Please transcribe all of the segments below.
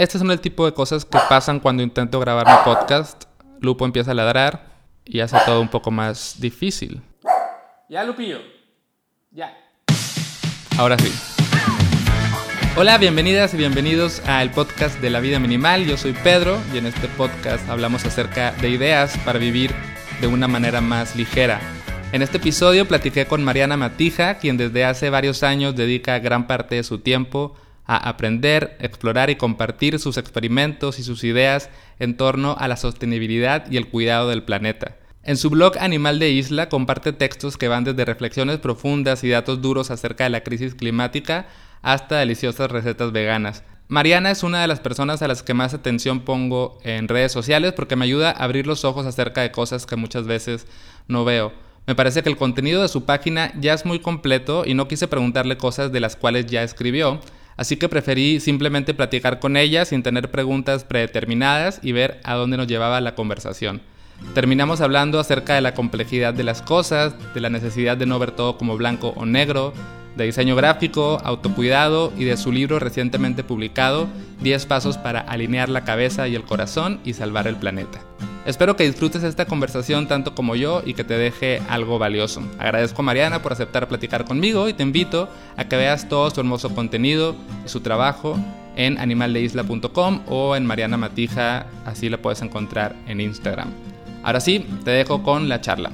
Este son el tipo de cosas que pasan cuando intento grabar mi podcast. Lupo empieza a ladrar y hace todo un poco más difícil. Ya, Lupillo. Ya. Ahora sí. Hola, bienvenidas y bienvenidos al podcast de la vida minimal. Yo soy Pedro y en este podcast hablamos acerca de ideas para vivir de una manera más ligera. En este episodio platiqué con Mariana Matija, quien desde hace varios años dedica gran parte de su tiempo a aprender, explorar y compartir sus experimentos y sus ideas en torno a la sostenibilidad y el cuidado del planeta. En su blog Animal de Isla comparte textos que van desde reflexiones profundas y datos duros acerca de la crisis climática hasta deliciosas recetas veganas. Mariana es una de las personas a las que más atención pongo en redes sociales porque me ayuda a abrir los ojos acerca de cosas que muchas veces no veo. Me parece que el contenido de su página ya es muy completo y no quise preguntarle cosas de las cuales ya escribió, Así que preferí simplemente platicar con ella sin tener preguntas predeterminadas y ver a dónde nos llevaba la conversación. Terminamos hablando acerca de la complejidad de las cosas, de la necesidad de no ver todo como blanco o negro, de diseño gráfico, autocuidado y de su libro recientemente publicado, 10 pasos para alinear la cabeza y el corazón y salvar el planeta. Espero que disfrutes esta conversación tanto como yo y que te deje algo valioso. Agradezco a Mariana por aceptar platicar conmigo y te invito a que veas todo su hermoso contenido y su trabajo en animaldeisla.com o en Mariana Matija, así la puedes encontrar en Instagram. Ahora sí, te dejo con la charla.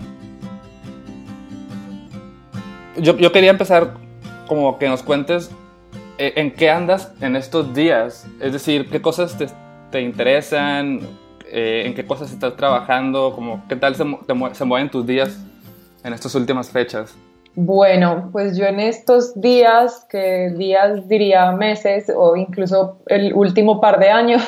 Yo, yo quería empezar como que nos cuentes eh, en qué andas en estos días, es decir, qué cosas te, te interesan, eh, en qué cosas estás trabajando, como, qué tal se, se mueven tus días en estas últimas fechas. Bueno, pues yo en estos días, que días diría meses o incluso el último par de años,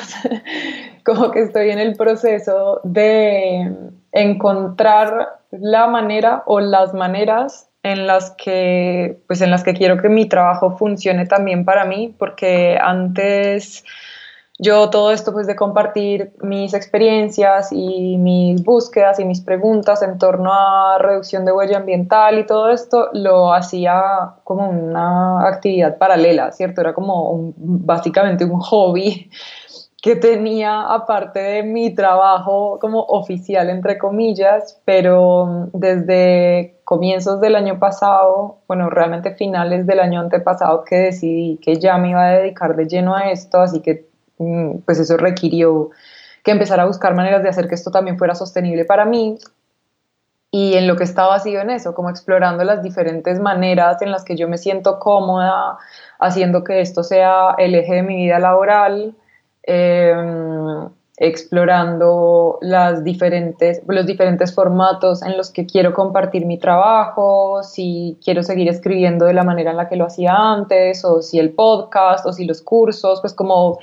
como que estoy en el proceso de encontrar la manera o las maneras en las que pues en las que quiero que mi trabajo funcione también para mí, porque antes yo todo esto pues de compartir mis experiencias y mis búsquedas y mis preguntas en torno a reducción de huella ambiental y todo esto lo hacía como una actividad paralela, ¿cierto? Era como básicamente un hobby que tenía aparte de mi trabajo como oficial entre comillas, pero desde comienzos del año pasado, bueno, realmente finales del año antepasado que decidí que ya me iba a dedicar de lleno a esto, así que Mm, pues eso requirió que empezara a buscar maneras de hacer que esto también fuera sostenible para mí. Y en lo que estaba sido en eso, como explorando las diferentes maneras en las que yo me siento cómoda, haciendo que esto sea el eje de mi vida laboral, em, explorando las diferentes, los diferentes formatos en los que quiero compartir mi trabajo, si quiero seguir escribiendo de la manera en la que lo hacía antes, o si el podcast, o si los cursos, pues como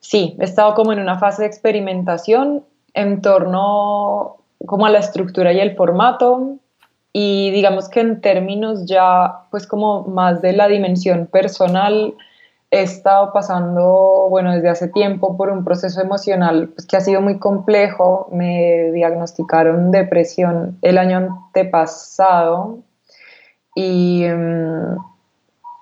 sí, he estado como en una fase de experimentación en torno como a la estructura y el formato y digamos que en términos ya pues como más de la dimensión personal he estado pasando bueno desde hace tiempo por un proceso emocional pues, que ha sido muy complejo me diagnosticaron depresión el año antepasado y mm,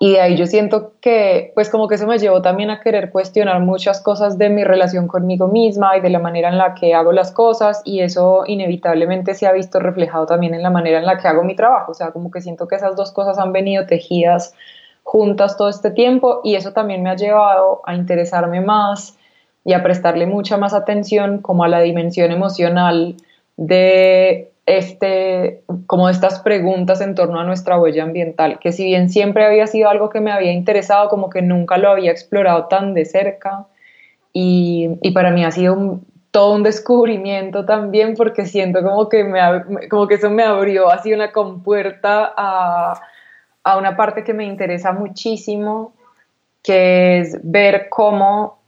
y de ahí yo siento que, pues como que eso me llevó también a querer cuestionar muchas cosas de mi relación conmigo misma y de la manera en la que hago las cosas y eso inevitablemente se ha visto reflejado también en la manera en la que hago mi trabajo. O sea, como que siento que esas dos cosas han venido tejidas juntas todo este tiempo y eso también me ha llevado a interesarme más y a prestarle mucha más atención como a la dimensión emocional de este, como estas preguntas en torno a nuestra huella ambiental, que si bien siempre había sido algo que me había interesado, como que nunca lo había explorado tan de cerca y, y para mí ha sido todo un descubrimiento también porque siento como que, me, como que eso me abrió así una compuerta a, a una parte que me interesa muchísimo, que es ver cómo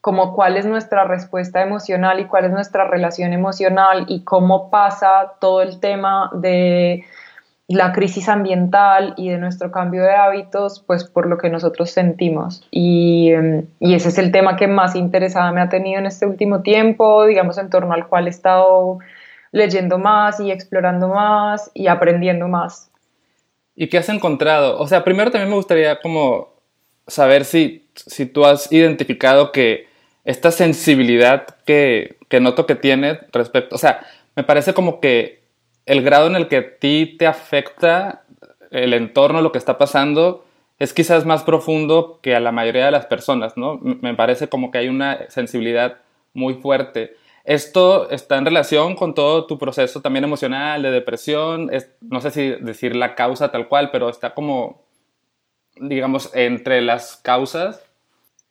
como cuál es nuestra respuesta emocional y cuál es nuestra relación emocional y cómo pasa todo el tema de la crisis ambiental y de nuestro cambio de hábitos, pues por lo que nosotros sentimos. Y, y, ese es el tema que más interesada me ha tenido en este último tiempo, digamos, en torno al cual he estado leyendo más y explorando más y aprendiendo más. ¿Y qué has encontrado? O sea, primero también me gustaría como saber si, si tú has identificado que esta sensibilidad que, que noto que tiene respecto, o sea, me parece como que el grado en el que a ti te afecta el entorno, lo que está pasando, es quizás más profundo que a la mayoría de las personas, ¿no? Me parece como que hay una sensibilidad muy fuerte. Esto está en relación con todo tu proceso también emocional, de depresión, es, no sé si decir la causa tal cual, pero está como, digamos, entre las causas.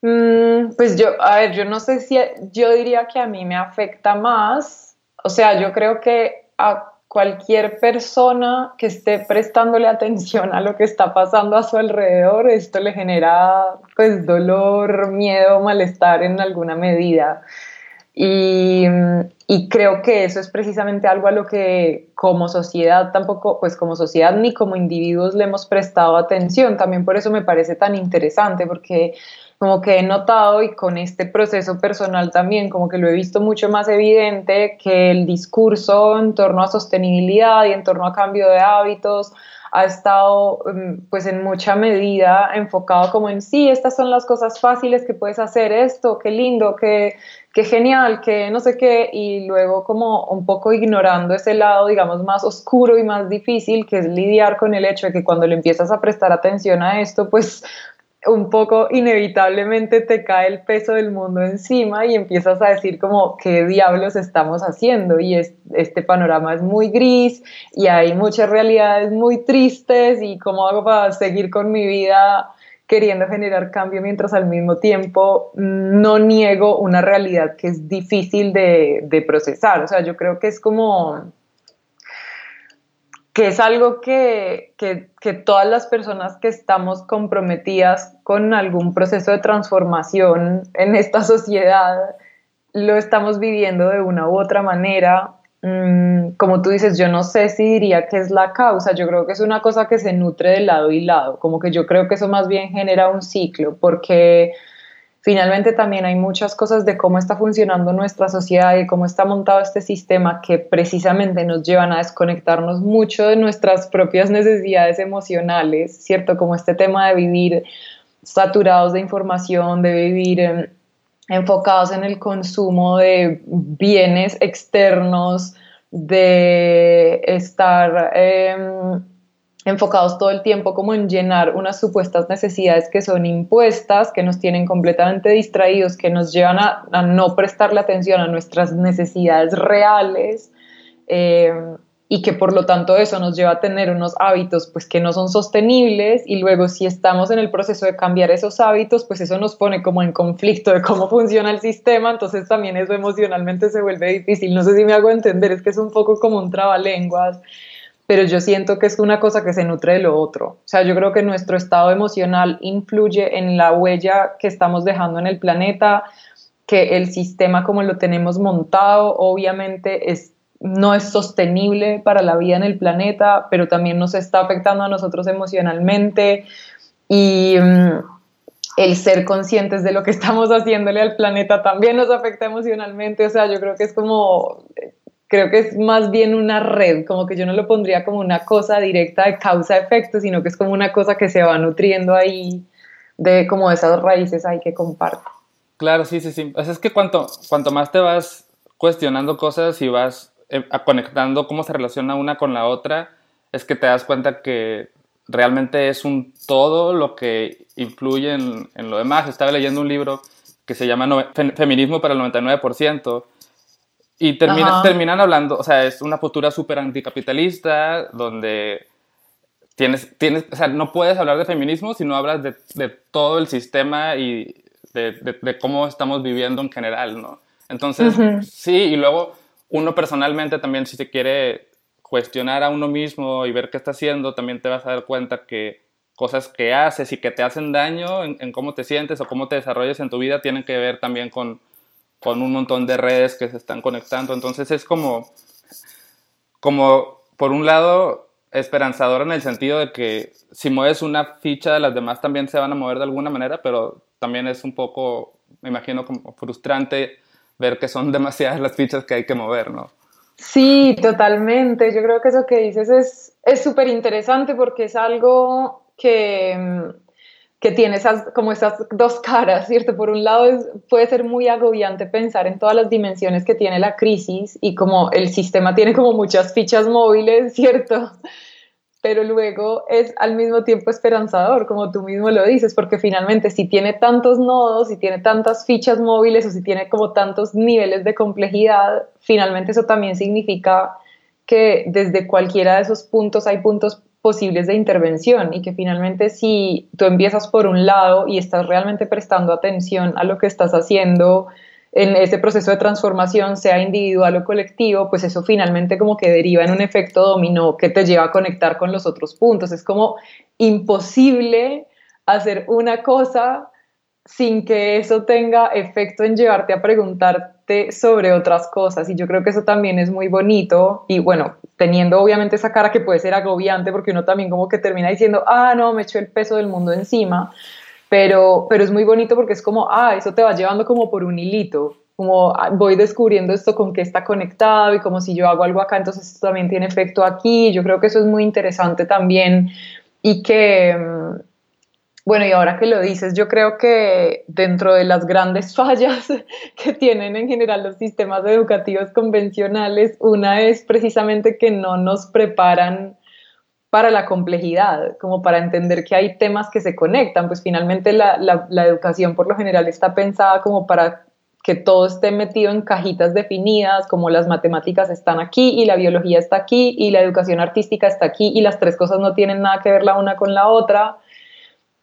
Mm, pues yo, a ver, yo no sé si, yo diría que a mí me afecta más, o sea, yo creo que a cualquier persona que esté prestándole atención a lo que está pasando a su alrededor, esto le genera pues dolor, miedo, malestar en alguna medida. Y, creo que eso es precisamente algo a lo que como sociedad tampoco, pues como sociedad ni como individuos le hemos prestado atención. También por eso me parece tan interesante, porque como que he notado y con este proceso personal también, como que lo he visto mucho más evidente que el discurso en torno a sostenibilidad y en torno a cambio de hábitos ha estado mm, pues en mucha medida enfocado como en sí, estas son las cosas fáciles que puedes hacer, esto, qué lindo, qué, qué genial, qué no sé qué, y luego como un poco ignorando ese lado, digamos, más oscuro y más difícil, que es lidiar con el hecho de que cuando le empiezas a prestar atención a esto, pues un poco inevitablemente te cae el peso del mundo encima y empiezas a decir como qué diablos estamos haciendo y este panorama es muy gris y hay muchas realidades muy tristes y cómo hago para seguir con mi vida queriendo generar cambio mientras al mismo tiempo no niego una realidad que es difícil de, procesar. O sea, yo creo que es como que es algo que, todas las personas que estamos comprometidas con algún proceso de transformación en esta sociedad lo estamos viviendo de una u otra manera. Mm, como tú dices, yo no sé si diría que es la causa, yo creo que es una cosa que se nutre de lado y lado, como que yo creo que eso más bien genera un ciclo, porque finalmente también hay muchas cosas de cómo está funcionando nuestra sociedad y cómo está montado este sistema que precisamente nos llevan a desconectarnos mucho de nuestras propias necesidades emocionales, ¿cierto? Como este tema de vivir saturados de información, de vivir em, enfocados en el consumo de bienes externos, de estar... Eh, enfocados todo el tiempo como en llenar unas supuestas necesidades que son impuestas, que nos tienen completamente distraídos, que nos llevan a, no prestarle atención a nuestras necesidades reales eh, y que por lo tanto eso nos lleva a tener unos hábitos pues que no son sostenibles y luego si estamos en el proceso de cambiar esos hábitos pues eso nos pone como en conflicto de cómo funciona el sistema, entonces también eso emocionalmente se vuelve difícil, no sé si me hago entender, es que es un poco como un trabalenguas pero yo siento que es una cosa que se nutre de lo otro. O sea, yo creo que nuestro estado emocional influye en la huella que estamos dejando en el planeta, que el sistema como lo tenemos montado, obviamente es, no es sostenible para la vida en el planeta, pero también nos está afectando a nosotros emocionalmente y mm, el ser conscientes de lo que estamos haciéndole al planeta también nos afecta emocionalmente. O sea, yo creo que es como creo que es más bien una red, como que yo no lo pondría como una cosa directa de causa-efecto, sino que es como una cosa que se va nutriendo ahí de como esas raíces ahí que comparto. Claro, sí, sí, sí. O sea, es que cuanto, cuanto más te vas cuestionando cosas y vas eh, conectando cómo se relaciona una con la otra, es que te das cuenta que realmente es un todo lo que influye en, en lo demás. Estaba leyendo un libro que se llama Feminismo para el 99%, y terminan hablando, o sea, es una postura súper anticapitalista, donde tienes, tienes, o sea, no puedes hablar de feminismo si no hablas de, de todo el sistema y de, de, cómo estamos viviendo en general, ¿no? Entonces, sí, y luego uno personalmente también, si se quiere cuestionar a uno mismo y ver qué está haciendo, también te vas a dar cuenta que cosas que haces y que te hacen daño en, cómo te sientes o cómo te desarrollas en tu vida tienen que ver también con con un montón de redes que se están conectando. Entonces es como, como por un lado, esperanzador en el sentido de que si mueves una ficha, las demás también se van a mover de alguna manera, pero también es un poco, me imagino, como frustrante ver que son demasiadas las fichas que hay que mover, ¿no? Sí, totalmente. Yo creo que eso que dices es súper interesante porque es algo que que tiene esas, como esas dos caras, ¿cierto? Por un lado es, puede ser muy agobiante pensar en todas las dimensiones que tiene la crisis y como el sistema tiene como muchas fichas móviles, ¿cierto? Pero luego es al mismo tiempo esperanzador, como tú mismo lo dices, porque finalmente si tiene tantos nodos, si tiene tantas fichas móviles o si tiene como tantos niveles de complejidad, finalmente eso también significa que desde cualquiera de esos puntos hay puntos posibles de intervención y que finalmente si tú empiezas por un lado y estás realmente prestando atención a lo que estás haciendo en ese proceso de transformación, sea individual o colectivo, pues eso finalmente como que deriva en un efecto dominó que te lleva a conectar con los otros puntos. Es como imposible hacer una cosa sin que eso tenga efecto en llevarte a preguntarte sobre otras cosas. Y yo creo que eso también es muy bonito. Y bueno, teniendo obviamente esa cara que puede ser agobiante, porque uno también como que termina diciendo, ah, no, me echo el peso del mundo encima. Pero, pero es muy bonito porque es como, ah, eso te va llevando como por un hilito, como ah, voy descubriendo esto con qué está conectado y como si yo hago algo acá, entonces esto también tiene efecto aquí. Yo creo que eso es muy interesante también y que, mm, bueno, y ahora que lo dices, yo creo que dentro de las grandes fallas que tienen en general los sistemas educativos convencionales, una es precisamente que no nos preparan para la complejidad, como para entender que hay temas que se conectan, pues finalmente la, la, educación por lo general está pensada como para que todo esté metido en cajitas definidas, como las matemáticas están aquí y la biología está aquí y la educación artística está aquí y las tres cosas no tienen nada que ver la una con la otra.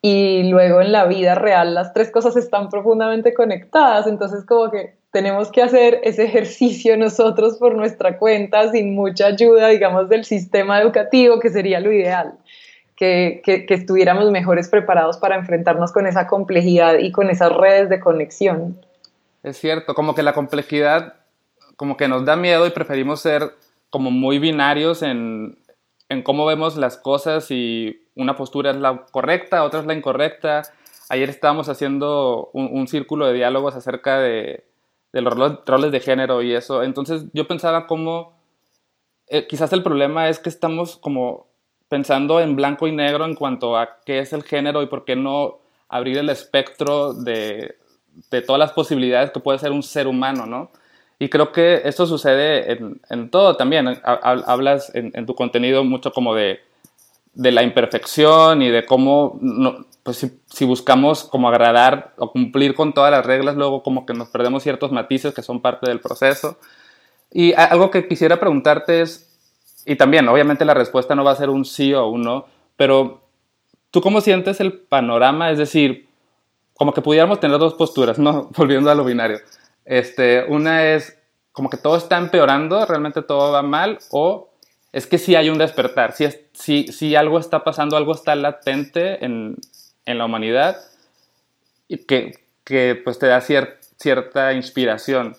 Y luego en la vida real las tres cosas están profundamente conectadas, entonces como que tenemos que hacer ese ejercicio nosotros por nuestra cuenta sin mucha ayuda, digamos, del sistema educativo, que sería lo ideal, que, que, estuviéramos mejores preparados para enfrentarnos con esa complejidad y con esas redes de conexión. Es cierto, como que la complejidad como que nos da miedo y preferimos ser como muy binarios en, en cómo vemos las cosas y una postura es la correcta, otra es la incorrecta. Ayer estábamos haciendo un, círculo de diálogos acerca de, los roles de género y eso. Entonces yo pensaba cómo eh, quizás el problema es que estamos como pensando en blanco y negro en cuanto a qué es el género y por qué no abrir el espectro de, de todas las posibilidades que puede ser un ser humano, ¿no? Y creo que esto sucede en, en todo también. Hablas en, en, tu contenido mucho como de de la imperfección y de cómo, pues si, buscamos como agradar o cumplir con todas las reglas, luego como que nos perdemos ciertos matices que son parte del proceso. Y algo que quisiera preguntarte es, y también obviamente la respuesta no va a ser un sí o un no, pero ¿tú cómo sientes el panorama? Es decir, como que pudiéramos tener dos posturas, ¿no? Volviendo a lo binario. Este, una es como que todo está empeorando, realmente todo va mal, o es que sí hay un despertar, sí, algo está pasando, algo está latente en, la humanidad y que, que pues te da cierta inspiración.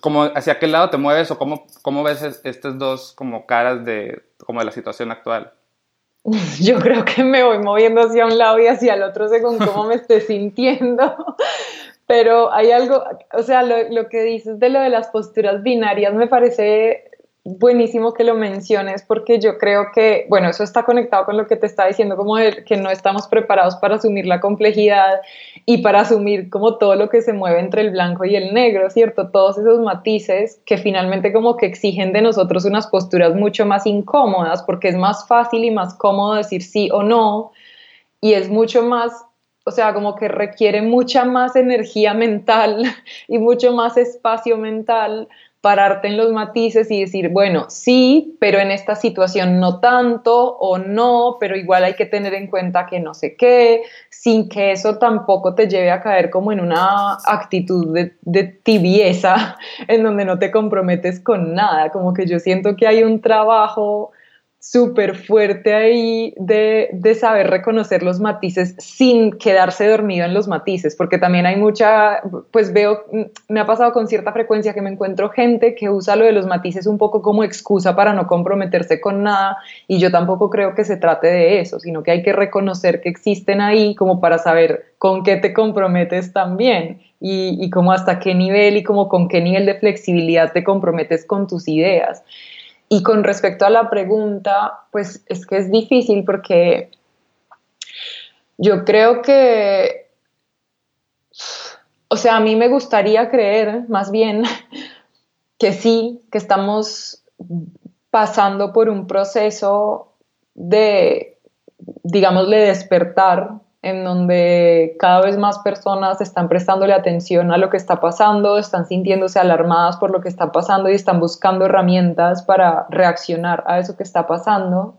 Como, ¿Hacia qué lado te mueves o cómo, cómo ves estas dos como caras de, como de la situación actual? Yo creo que me voy moviendo hacia un lado y hacia el otro según cómo me esté sintiendo. Pero hay algo, o sea, lo, lo, que dices de lo de las posturas binarias me parece buenísimo que lo menciones porque yo creo que, bueno, eso está conectado con lo que te está diciendo, como que no estamos preparados para asumir la complejidad y para asumir como todo lo que se mueve entre el blanco y el negro, ¿cierto? Todos esos matices que finalmente como que exigen de nosotros unas posturas mucho más incómodas porque es más fácil y más cómodo decir sí o no y es mucho más o sea, como que requiere mucha más energía mental y mucho más espacio mental pararte en los matices y decir, bueno, sí, pero en esta situación no tanto o no, pero igual hay que tener en cuenta que no sé qué, sin que eso tampoco te lleve a caer como en una actitud de, de tibieza en donde no te comprometes con nada, como que yo siento que hay un trabajo súper fuerte ahí de, de, saber reconocer los matices sin quedarse dormido en los matices, porque también hay mucha, pues veo, me ha pasado con cierta frecuencia que me encuentro gente que usa lo de los matices un poco como excusa para no comprometerse con nada, y yo tampoco creo que se trate de eso, sino que hay que reconocer que existen ahí como para saber con qué te comprometes también. Y, y como hasta qué nivel y como con qué nivel de flexibilidad te comprometes con tus ideas. Y con respecto a la pregunta, pues es que es difícil porque Yo creo que, o sea, a mí me gustaría creer más bien que sí, que estamos pasando por un proceso de, digámosle, despertar en donde cada vez más personas están prestándole atención a lo que está pasando, están sintiéndose alarmadas por lo que está pasando y están buscando herramientas para reaccionar a eso que está pasando.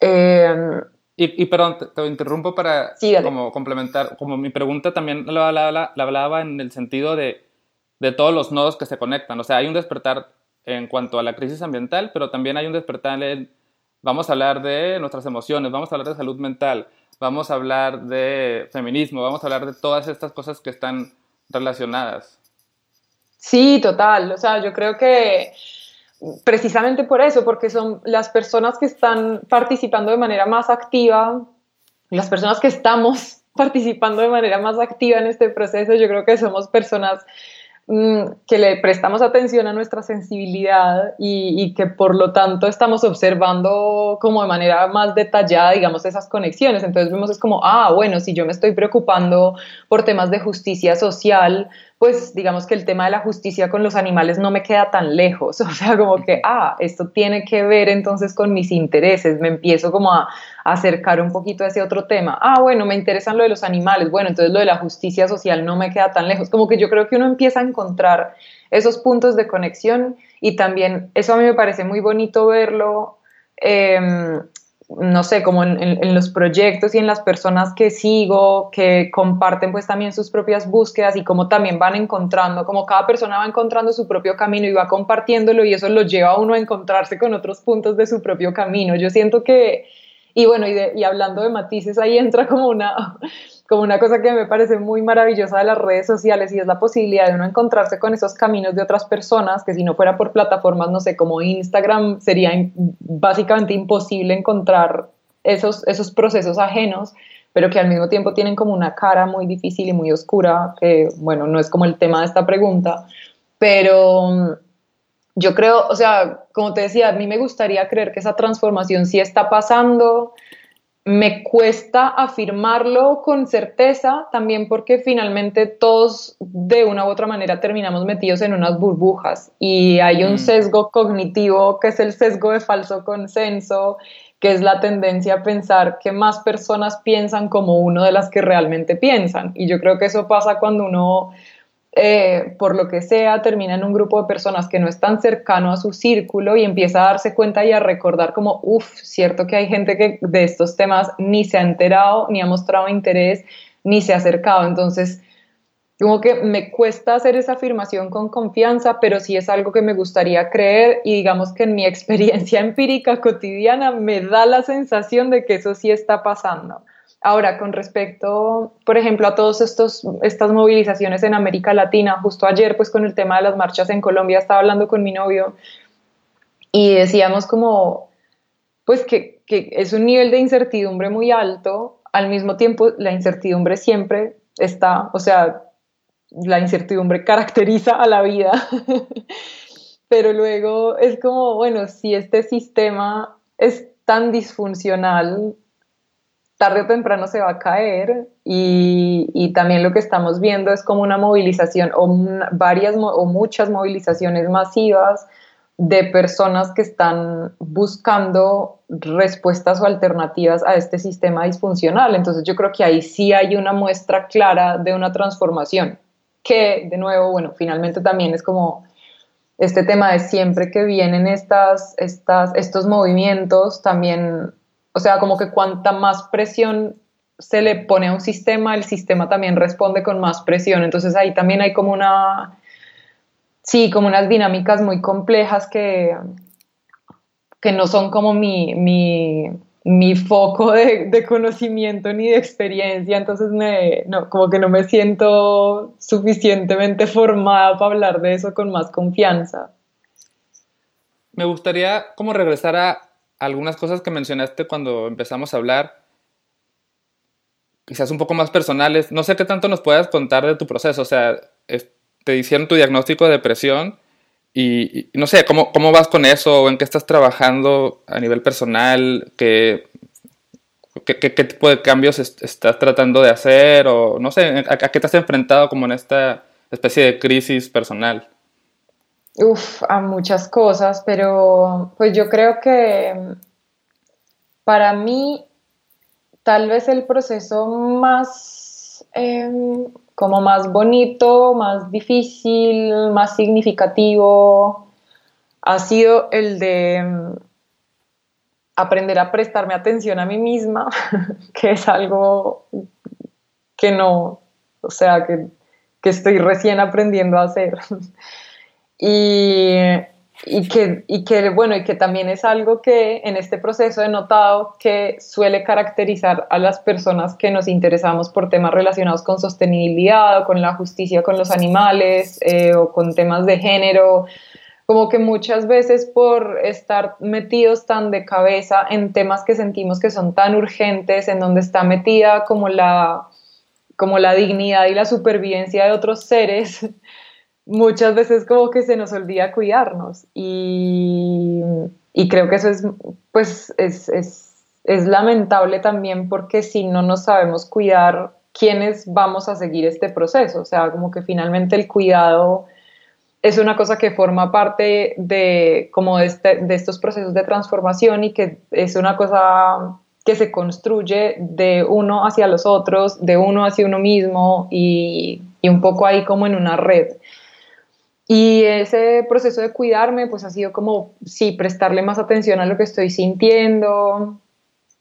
Eh, y, perdón, te, interrumpo para como complementar, como mi pregunta también la, la, hablaba en el sentido de, de, todos los nodos que se conectan. O sea, hay un despertar en cuanto a la crisis ambiental, pero también hay un despertar en, vamos a hablar de nuestras emociones, vamos a hablar de salud mental, vamos a hablar de feminismo, vamos a hablar de todas estas cosas que están relacionadas. Sí, total. O sea, yo creo que precisamente por eso, porque son las personas que están participando de manera más activa, las personas que estamos participando de manera más activa en este proceso, yo creo que somos personas que le prestamos atención a nuestra sensibilidad y, y, que por lo tanto estamos observando como de manera más detallada, digamos, esas conexiones. Entonces vemos es como, ah, bueno, si yo me estoy preocupando por temas de justicia social, pues digamos que el tema de la justicia con los animales no me queda tan lejos, o sea, como que, ah, esto tiene que ver entonces con mis intereses, me empiezo como a, acercar un poquito a ese otro tema, ah, bueno, me interesan lo de los animales, bueno, entonces lo de la justicia social no me queda tan lejos, como que yo creo que uno empieza a encontrar esos puntos de conexión y también eso a mí me parece muy bonito verlo. Eh, no sé, como en, los proyectos y en las personas que sigo, que comparten pues también sus propias búsquedas y cómo también van encontrando, como cada persona va encontrando su propio camino y va compartiéndolo y eso lo lleva a uno a encontrarse con otros puntos de su propio camino. Yo siento que, y bueno, y, y hablando de matices, ahí entra como una, como una cosa que me parece muy maravillosa de las redes sociales y es la posibilidad de uno encontrarse con esos caminos de otras personas que si no fuera por plataformas, no sé, como Instagram, sería básicamente imposible encontrar esos, esos procesos ajenos, pero que al mismo tiempo tienen como una cara muy difícil y muy oscura, que bueno, no es como el tema de esta pregunta, pero yo creo, o sea, como te decía, a mí me gustaría creer que esa transformación sí está pasando, me cuesta afirmarlo con certeza, también porque finalmente todos de una u otra manera terminamos metidos en unas burbujas y hay un mm. sesgo cognitivo que es el sesgo de falso consenso, que es la tendencia a pensar que más personas piensan como uno de las que realmente piensan. Y yo creo que eso pasa cuando uno eh, por lo que sea, termina en un grupo de personas que no es tan cercano a su círculo y empieza a darse cuenta y a recordar como, uff, cierto que hay gente que de estos temas ni se ha enterado, ni ha mostrado interés, ni se ha acercado. Entonces, como que me cuesta hacer esa afirmación con confianza, pero sí es algo que me gustaría creer y digamos que en mi experiencia empírica cotidiana me da la sensación de que eso sí está pasando. Ahora, con respecto, por ejemplo, a todas estas movilizaciones en América Latina, justo ayer, pues con el tema de las marchas en Colombia, estaba hablando con mi novio y decíamos como, pues que, que es un nivel de incertidumbre muy alto, al mismo tiempo la incertidumbre siempre está, o sea, la incertidumbre caracteriza a la vida, pero luego es como, bueno, si este sistema es tan disfuncional, tarde o temprano se va a caer y, también lo que estamos viendo es como una movilización o varias o muchas movilizaciones masivas de personas que están buscando respuestas o alternativas a este sistema disfuncional. Entonces yo creo que ahí sí hay una muestra clara de una transformación, que de nuevo, bueno, finalmente también es como este tema de siempre que vienen estas, estas, estos movimientos, también o sea, como que cuanta más presión se le pone a un sistema, el sistema también responde con más presión. Entonces ahí también hay como una, sí, como unas dinámicas muy complejas que, que no son como mi, mi, mi foco de, de, conocimiento ni de experiencia, entonces me, no, como que no me siento suficientemente formada para hablar de eso con más confianza. Me gustaría como regresar a algunas cosas que mencionaste cuando empezamos a hablar, quizás un poco más personales. No sé qué tanto nos puedas contar de tu proceso. O sea, te hicieron tu diagnóstico de depresión y, no sé, ¿cómo, ¿cómo vas con eso? ¿O en qué estás trabajando a nivel personal? Que, ¿Qué, tipo de cambios estás tratando de hacer? O no sé, ¿a, qué te has enfrentado como en esta especie de crisis personal? Uf, a muchas cosas, pero pues yo creo que para mí tal vez el proceso más em, como más bonito, más difícil, más significativo ha sido el de aprender a prestarme atención a mí misma, que es algo que no, o sea, que, estoy recién aprendiendo a hacer. y, que, y que, bueno, y que también es algo que en este proceso he notado que suele caracterizar a las personas que nos interesamos por temas relacionados con sostenibilidad o con la justicia con los animales eh, o con temas de género como que muchas veces por estar metidos tan de cabeza en temas que sentimos que son tan urgentes, en donde está metida como la, como la dignidad y la supervivencia de otros seres, muchas veces como que se nos olvida cuidarnos. Y, creo que eso es, pues, es, es lamentable también porque si no nos sabemos cuidar, ¿quiénes vamos a seguir este proceso? O sea, como que finalmente el cuidado es una cosa que forma parte de, como este, de, estos procesos de transformación y que es una cosa que se construye de uno hacia los otros, de uno hacia uno mismo y, y un poco ahí como en una red. Y ese proceso de cuidarme, pues ha sido como, sí, prestarle más atención a lo que estoy sintiendo,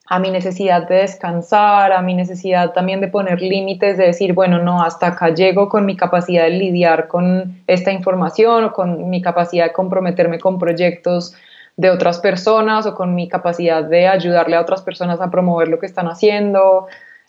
a mi necesidad de descansar, a mi necesidad también de poner límites, de decir, bueno, no, hasta acá llego con mi capacidad de lidiar con esta información o con mi capacidad de comprometerme con proyectos de otras personas o con mi capacidad de ayudarle a otras personas a promover lo que están haciendo,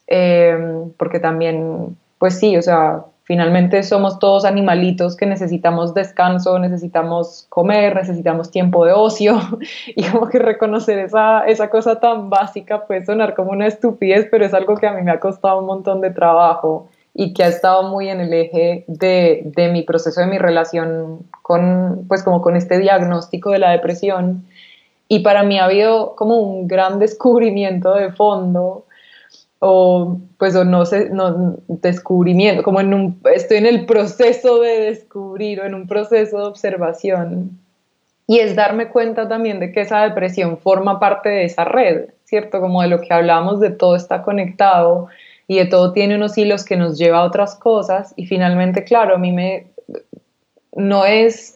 eh, porque también, pues sí, o sea, Finalmente somos todos animalitos que necesitamos descanso, necesitamos comer, necesitamos tiempo de ocio y como que reconocer esa, esa cosa tan básica puede sonar como una estupidez, pero es algo que a mí me ha costado un montón de trabajo y que ha estado muy en el eje de, de mi proceso de mi relación con, pues como con este diagnóstico de la depresión. Y para mí ha habido como un gran descubrimiento de fondo o pues o no sé, no, descubrimiento, como en un, estoy en el proceso de descubrir o en un proceso de observación. Y es darme cuenta también de que esa depresión forma parte de esa red, ¿cierto? Como de lo que hablamos, de todo está conectado y de todo tiene unos hilos que nos lleva a otras cosas. Y finalmente, claro, a mí me, no es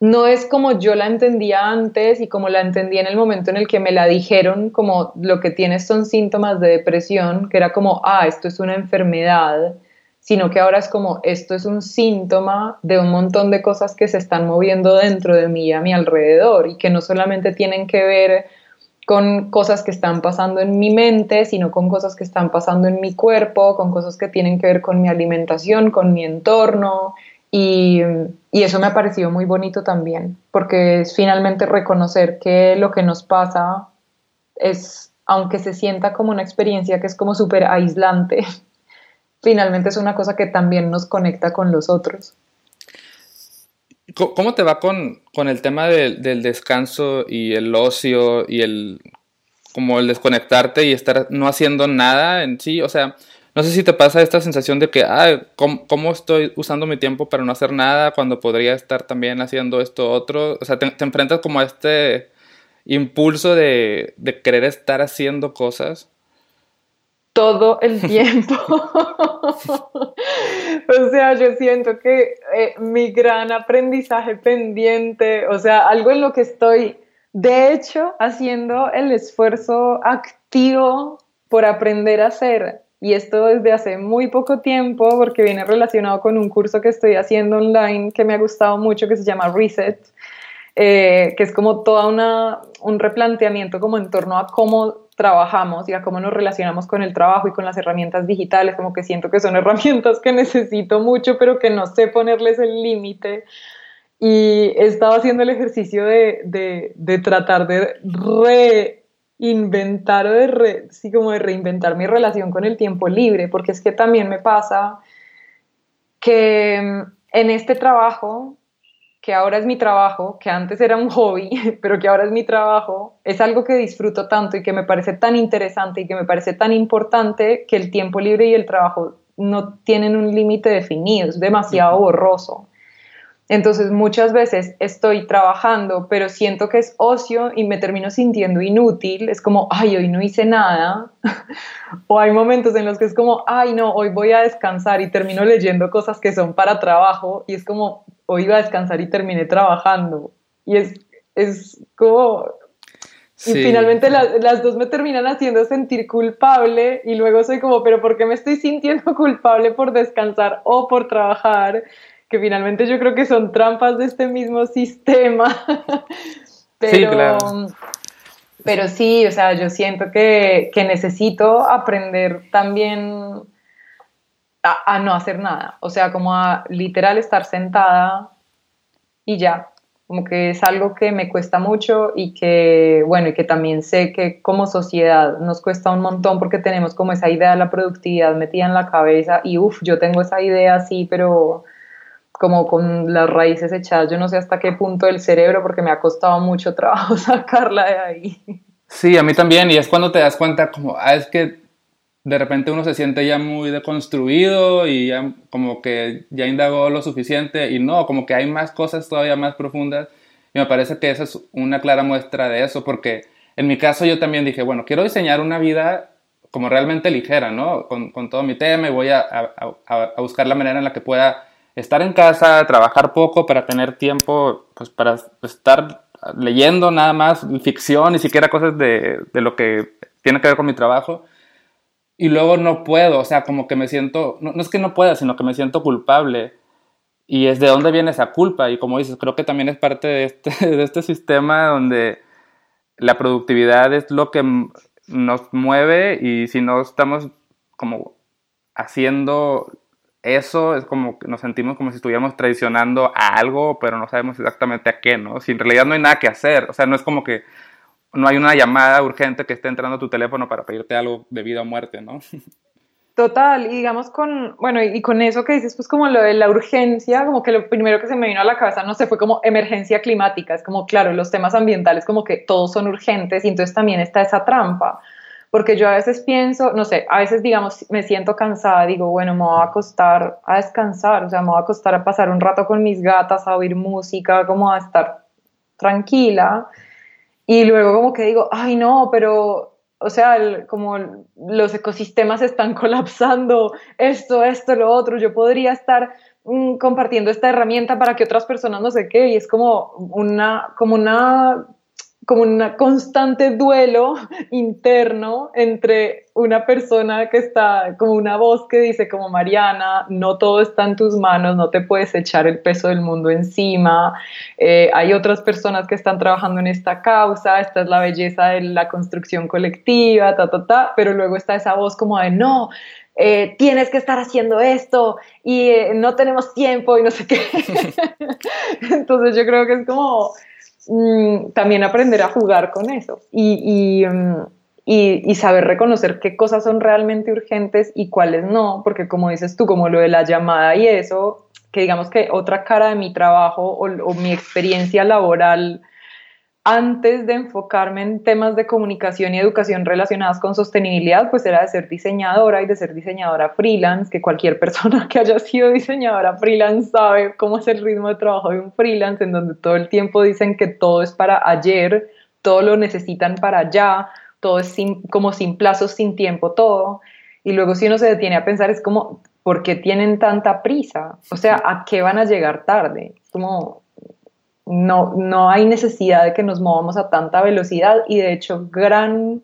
no es como yo la entendía antes y como la entendía en el momento en el que me la dijeron, como lo que tienes son síntomas de depresión, que era como, ah, esto es una enfermedad, sino que ahora es como, esto es un síntoma de un montón de cosas que se están moviendo dentro de mí y a mi alrededor y que no solamente tienen que ver con cosas que están pasando en mi mente, sino con cosas que están pasando en mi cuerpo, con cosas que tienen que ver con mi alimentación, con mi entorno, y, eso me ha parecido muy bonito también, porque es finalmente reconocer que lo que nos pasa es, aunque se sienta como una experiencia que es como súper aislante, finalmente es una cosa que también nos conecta con los otros. ¿Cómo te va con, el tema del, descanso y el ocio y el como el desconectarte y estar no haciendo nada en sí? O sea, no sé si te pasa esta sensación de que, ah, ¿cómo, estoy usando mi tiempo para no hacer nada cuando podría estar también haciendo esto otro? O sea, te, enfrentas como a este impulso de, querer estar haciendo cosas. Todo el tiempo. o sea, yo siento que eh, mi gran aprendizaje pendiente, o sea, algo en lo que estoy, de hecho, haciendo el esfuerzo activo por aprender a hacer y esto desde hace muy poco tiempo porque viene relacionado con un curso que estoy haciendo online que me ha gustado mucho que se llama Reset, eh, que es como toda una, un replanteamiento como en torno a cómo trabajamos y a cómo nos relacionamos con el trabajo y con las herramientas digitales, como que siento que son herramientas que necesito mucho pero que no sé ponerles el límite. Y he estado haciendo el ejercicio de, de, de tratar de re inventar o de, sí, como de reinventar mi relación con el tiempo libre, porque es que también me pasa que mm, en este trabajo que ahora es mi trabajo, que antes era un hobby, pero que ahora es mi trabajo, es algo que disfruto tanto y que me parece tan interesante y que me parece tan importante que el tiempo libre y el trabajo no tienen un límite definido, es demasiado borroso. Entonces muchas veces estoy trabajando, pero siento que es ocio y me termino sintiendo inútil. Es como, ay, hoy no hice nada. o hay momentos en los que es como, ay, no, hoy voy a descansar y termino leyendo cosas que son para trabajo y es como, hoy iba a descansar y terminé trabajando. Y es, es como... Y finalmente las dos me terminan haciendo sentir culpable y luego soy como, pero ¿por qué me estoy sintiendo culpable por descansar o por trabajar? Que finalmente yo creo que son trampas de este mismo sistema. pero, sí, claro. pero sí, o sea, yo siento que, necesito aprender también a, no hacer nada, o sea, como a literal estar sentada y ya, como que es algo que me cuesta mucho y que, bueno, y que también sé que como sociedad nos cuesta un montón porque tenemos como esa idea de la productividad metida en la cabeza y uff, yo tengo esa idea así, pero como con las raíces echadas, yo no sé hasta qué punto del cerebro, porque me ha costado mucho trabajo sacarla de ahí. Sí, a mí también, y es cuando te das cuenta como, ah, es que de repente uno se siente ya muy deconstruido y ya como que ya indagó lo suficiente y no, como que hay más cosas todavía más profundas y me parece que esa es una clara muestra de eso, porque en mi caso yo también dije, bueno, quiero diseñar una vida como realmente ligera, ¿no? Con, con todo mi tema y voy a, a, a buscar la manera en la que pueda estar en casa, trabajar poco para tener tiempo, pues para estar leyendo nada más ficción, ni siquiera cosas de, de lo que tiene que ver con mi trabajo. Y luego no puedo, o sea, como que me siento, no, es que no pueda, sino que me siento culpable. Y es de dónde viene esa culpa. Y como dices, creo que también es parte de este, de este sistema donde la productividad es lo que nos mueve y si no estamos como haciendo eso es como que nos sentimos como si estuviéramos traicionando a algo, pero no sabemos exactamente a qué, ¿no? Si en realidad no hay nada que hacer, o sea, no es como que no hay una llamada urgente que esté entrando a tu teléfono para pedirte algo de vida o muerte, ¿no? Total, y digamos con, bueno, y con eso que dices, pues como lo de la urgencia, como que lo primero que se me vino a la cabeza, no sé, fue como emergencia climática, es como, claro, los temas ambientales como que todos son urgentes y entonces también está esa trampa porque yo a veces pienso, no sé, a veces digamos, me siento cansada, digo, bueno, me voy a acostar a descansar, o sea, me voy a acostar a pasar un rato con mis gatas, a oír música, como a estar tranquila, y luego como que digo, ay no, pero, o sea, como los ecosistemas están colapsando, esto, esto, lo otro, yo podría estar mm, compartiendo esta herramienta para que otras personas no sé qué, y es como una, como una como un constante duelo interno entre una persona que está, como una voz que dice como Mariana, no todo está en tus manos, no te puedes echar el peso del mundo encima, eh, hay otras personas que están trabajando en esta causa, esta es la belleza de la construcción colectiva, ta, ta, ta, pero luego está esa voz como de no, eh, tienes que estar haciendo esto y eh, no tenemos tiempo y no sé qué. Entonces yo creo que es como Mm, también aprender a jugar con eso mm, y, y, saber reconocer qué cosas son realmente urgentes y cuáles no, porque como dices tú, como lo de la llamada y eso, que digamos que otra cara de mi trabajo o mi experiencia laboral antes de enfocarme en temas de comunicación y educación relacionadas con sostenibilidad, pues era de ser diseñadora y de ser diseñadora freelance, que cualquier persona que haya sido diseñadora freelance sabe cómo es el ritmo de trabajo de un freelance, en donde todo el tiempo dicen que todo es para ayer, todo lo necesitan para allá, todo es como sin plazos, sin tiempo, todo. Y luego si uno se detiene a pensar es como, ¿por qué tienen tanta prisa? O sea, ¿a qué van a llegar tarde? Como, no, no hay necesidad de que nos movamos a tanta velocidad y de hecho gran,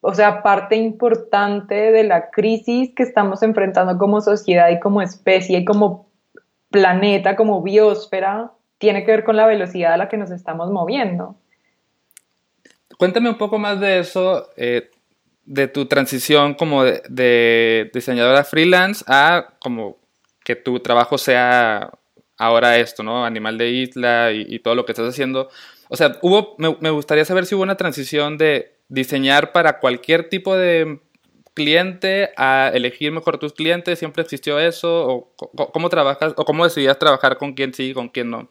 o sea, parte importante de la crisis que estamos enfrentando como sociedad y como especie y como planeta, como biosfera, tiene que ver con la velocidad a la que nos estamos moviendo. Cuéntame un poco más de eso, eh, de tu transición como de, de diseñadora freelance a como que tu trabajo sea ahora esto, ¿no? Animal de isla y, todo lo que estás haciendo. O sea, hubo, me, gustaría saber si hubo una transición de diseñar para cualquier tipo de cliente a elegir mejor tus clientes, siempre existió eso, o cómo trabajas, o cómo decidías trabajar con quién sí y con quién no.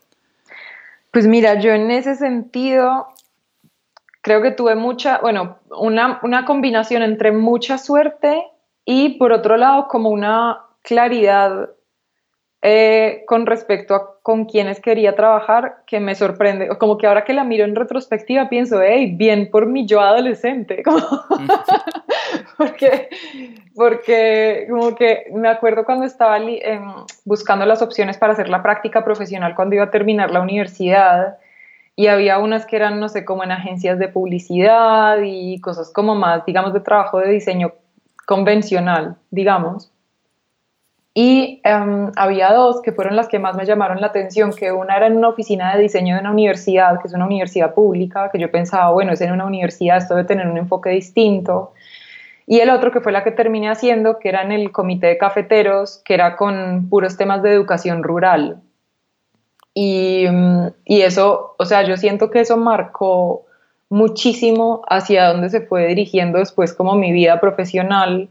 Pues mira, yo en ese sentido creo que tuve mucha, bueno, una, una combinación entre mucha suerte y por otro lado como una claridad eh, con respecto a con quienes quería trabajar que me sorprende, como que ahora que la miro en retrospectiva pienso, hey, bien por mi yo adolescente, porque, porque como que me acuerdo cuando estaba em, buscando las opciones para hacer la práctica profesional cuando iba a terminar la universidad y había unas que eran, no sé, como en agencias de publicidad y cosas como más, digamos, de trabajo de diseño convencional, digamos. Y em, había dos que fueron las que más me llamaron la atención, que una era en una oficina de diseño de una universidad, que es una universidad pública, que yo pensaba, bueno, es en una universidad, esto debe tener un enfoque distinto. Y el otro que fue la que terminé haciendo, que era en el comité de cafeteros, que era con puros temas de educación rural. Y, em, y eso, o sea, yo siento que eso marcó muchísimo hacia dónde se fue dirigiendo después como mi vida profesional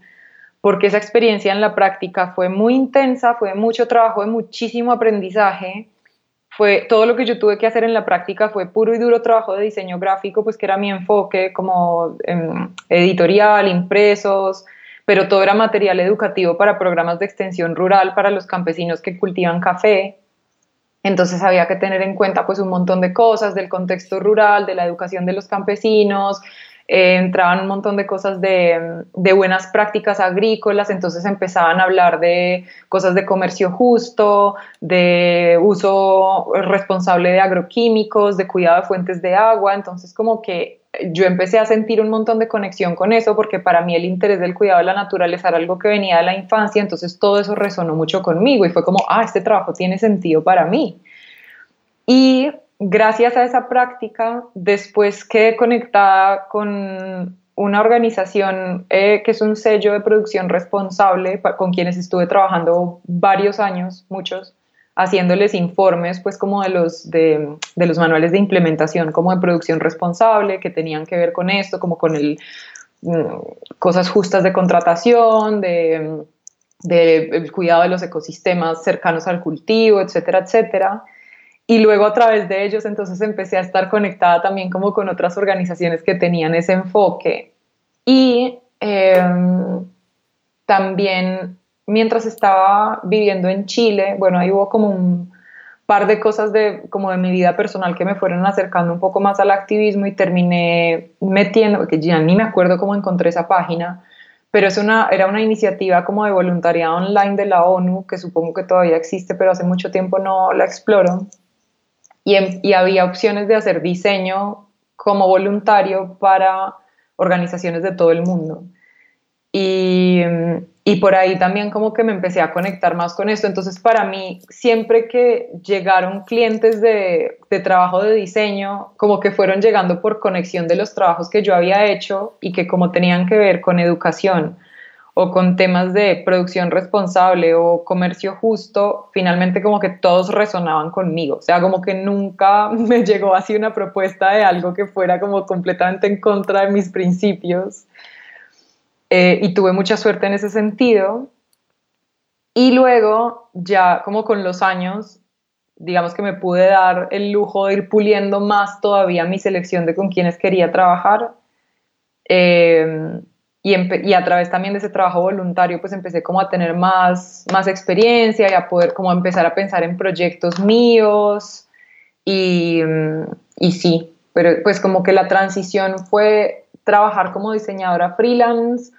porque esa experiencia en la práctica fue muy intensa, fue mucho trabajo, de muchísimo aprendizaje. Fue todo lo que yo tuve que hacer en la práctica fue puro y duro trabajo de diseño gráfico, pues que era mi enfoque como editorial, impresos, pero todo era material educativo para programas de extensión rural para los campesinos que cultivan café. Entonces había que tener en cuenta pues un montón de cosas del contexto rural, de la educación de los campesinos, eh, entraban un montón de cosas de, de, buenas prácticas agrícolas, entonces empezaban a hablar de cosas de comercio justo, de uso responsable de agroquímicos, de cuidado de fuentes de agua, entonces como que yo empecé a sentir un montón de conexión con eso porque para mí el interés del cuidado de la naturaleza era algo que venía de la infancia, entonces todo eso resonó mucho conmigo y fue como, ah, este trabajo tiene sentido para mí. Y gracias a esa práctica, después quedé conectada con una organización eh, que es un sello de producción responsable con quienes estuve trabajando varios años, muchos, haciéndoles informes pues como de los, de, los manuales de implementación como de producción responsable que tenían que ver con esto, como con el, mm, cosas justas de contratación, de, de cuidado de los ecosistemas cercanos al cultivo, etcétera, etcétera. Y luego a través de ellos entonces empecé a estar conectada también como con otras organizaciones que tenían ese enfoque. Y em, también mientras estaba viviendo en Chile, bueno, ahí hubo como un par de cosas de, como de mi vida personal que me fueron acercando un poco más al activismo y terminé metiendo, porque ya ni me acuerdo cómo encontré esa página, pero es una, era una iniciativa como de voluntariado online de la ONU, que supongo que todavía existe, pero hace mucho tiempo no la exploro y, había opciones de hacer diseño como voluntario para organizaciones de todo el mundo. Y, y, por ahí también como que me empecé a conectar más con esto. Entonces para mí, siempre que llegaron clientes de, de, trabajo de diseño, como que fueron llegando por conexión de los trabajos que yo había hecho y que como tenían que ver con educación o con temas de producción responsable o comercio justo, finalmente como que todos resonaban conmigo. O sea, como que nunca me llegó así una propuesta de algo que fuera como completamente en contra de mis principios. Eh, y tuve mucha suerte en ese sentido. Y luego, ya como con los años, digamos que me pude dar el lujo de ir puliendo más todavía mi selección de con quienes quería trabajar. Eh, y, a través también de ese trabajo voluntario pues empecé como a tener más, más experiencia y a poder como empezar a pensar en proyectos míos y, mm, y sí, pero pues como que la transición fue trabajar como diseñadora freelance,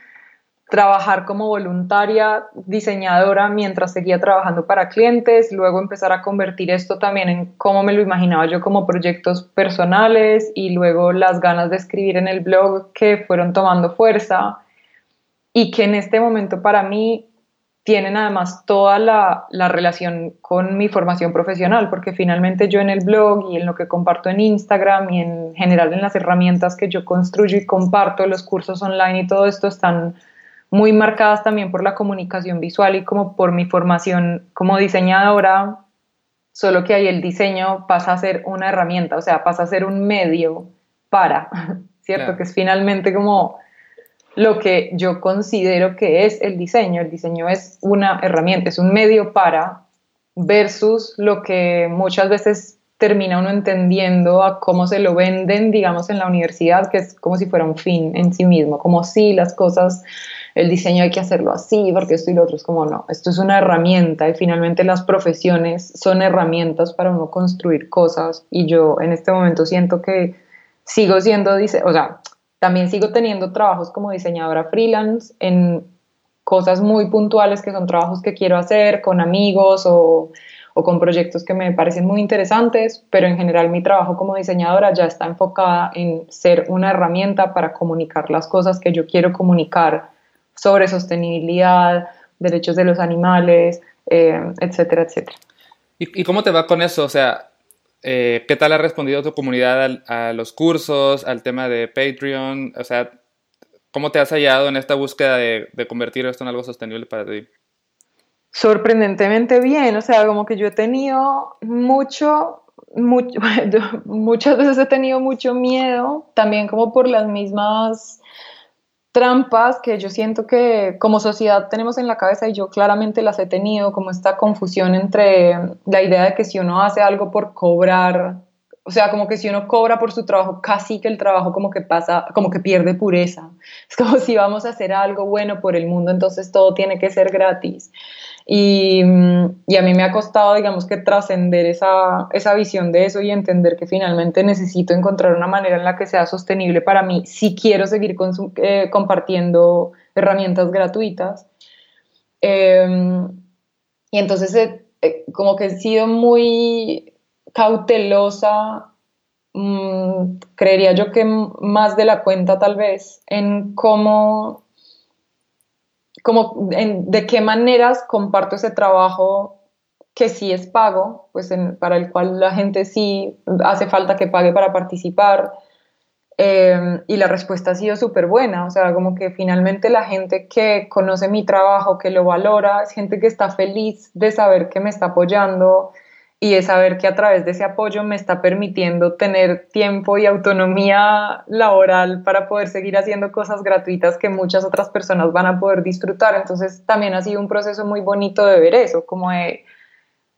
trabajar como voluntaria diseñadora mientras seguía trabajando para clientes, luego empezar a convertir esto también en cómo me lo imaginaba yo como proyectos personales y luego las ganas de escribir en el blog que fueron tomando fuerza y que en este momento para mí tienen además toda la, la relación con mi formación profesional, porque finalmente yo en el blog y en lo que comparto en Instagram y en general en las herramientas que yo construyo y comparto, los cursos online y todo esto están muy marcadas también por la comunicación visual y como por mi formación como diseñadora, solo que ahí el diseño pasa a ser una herramienta, o sea, pasa a ser un medio para, ¿cierto? Que es finalmente como lo que yo considero que es el diseño. El diseño es una herramienta, es un medio para versus lo que muchas veces termina uno entendiendo a cómo se lo venden, digamos, en la universidad, que es como si fuera un fin en sí mismo, como si las cosas, el diseño hay que hacerlo así, porque esto y lo otro es como no, esto es una herramienta y finalmente las profesiones son herramientas para uno construir cosas y yo en este momento siento que sigo siendo, o sea, también sigo teniendo trabajos como diseñadora freelance en cosas muy puntuales que son trabajos que quiero hacer con amigos o o con proyectos que me parecen muy interesantes, pero en general mi trabajo como diseñadora ya está enfocada en ser una herramienta para comunicar las cosas que yo quiero comunicar sobre sostenibilidad, derechos de los animales, eh, etcétera, etcétera. ¿Y, cómo te va con eso? O sea, eh, ¿qué tal ha respondido tu comunidad a los cursos, al tema de Patreon? O sea, ¿cómo te has hallado en esta búsqueda de, de convertir esto en algo sostenible para ti? sorprendentemente bien, o sea, como que yo he tenido mucho, mucho muchas veces he tenido mucho miedo, también como por las mismas trampas que yo siento que como sociedad tenemos en la cabeza y yo claramente las he tenido, como esta confusión entre la idea de que si uno hace algo por cobrar, o sea, como que si uno cobra por su trabajo, casi que el trabajo como que pasa, como que pierde pureza. Es como si vamos a hacer algo bueno por el mundo, entonces todo tiene que ser gratis. Y, y, a mí me ha costado, digamos, que trascender esa, esa, visión de eso y entender que finalmente necesito encontrar una manera en la que sea sostenible para mí si quiero seguir eh, compartiendo herramientas gratuitas. Em, y entonces, eh, eh, como que he sido muy cautelosa, mm, creería yo que más de la cuenta tal vez, en cómo como de qué maneras comparto ese trabajo que sí es pago, pues para el cual la gente sí hace falta que pague para participar. Em, y la respuesta ha sido súper buena, o sea, como que finalmente la gente que conoce mi trabajo, que lo valora, es gente que está feliz de saber que me está apoyando, y de saber que a través de ese apoyo me está permitiendo tener tiempo y autonomía laboral para poder seguir haciendo cosas gratuitas que muchas otras personas van a poder disfrutar. Entonces también ha sido un proceso muy bonito de ver eso, como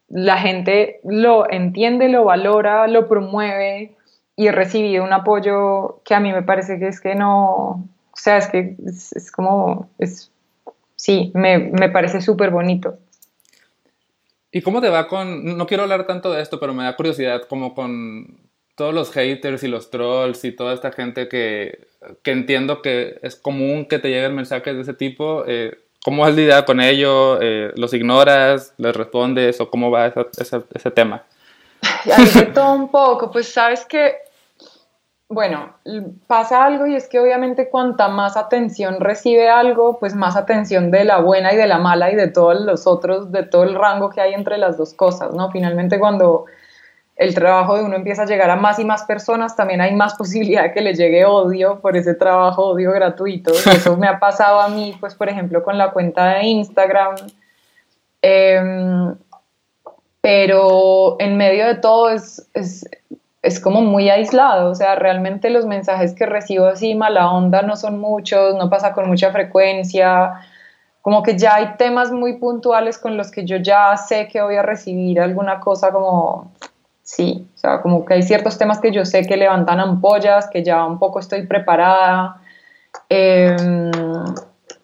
la gente lo entiende, lo valora, lo promueve y he recibido un apoyo que a mí me parece que es que no, o sea, es que es, como, es, sí, me, me parece súper bonito. ¿Y cómo te va con, no quiero hablar tanto de esto, pero me da curiosidad, como con todos los haters y los trolls y toda esta gente que, que entiendo que es común que te lleguen mensajes de ese tipo? Eh, ¿Cómo has lidiado con ello? Eh, ¿Los ignoras? ¿Les respondes? ¿O cómo va ese, ese tema? Hay un poco, pues sabes que bueno, pasa algo y es que obviamente cuanta más atención recibe algo, pues más atención de la buena y de la mala y de todos los otros, de todo el rango que hay entre las dos cosas, ¿no? Finalmente cuando el trabajo de uno empieza a llegar a más y más personas, también hay más posibilidad de que le llegue odio por ese trabajo, odio gratuito. Eso me ha pasado a mí, pues por ejemplo, con la cuenta de Instagram. Em, pero en medio de todo es, es es como muy aislado, o sea, realmente los mensajes que recibo así mala onda no son muchos, no pasa con mucha frecuencia, como que ya hay temas muy puntuales con los que yo ya sé que voy a recibir alguna cosa como, sí, o sea, como que hay ciertos temas que yo sé que levantan ampollas, que ya un poco estoy preparada. Em,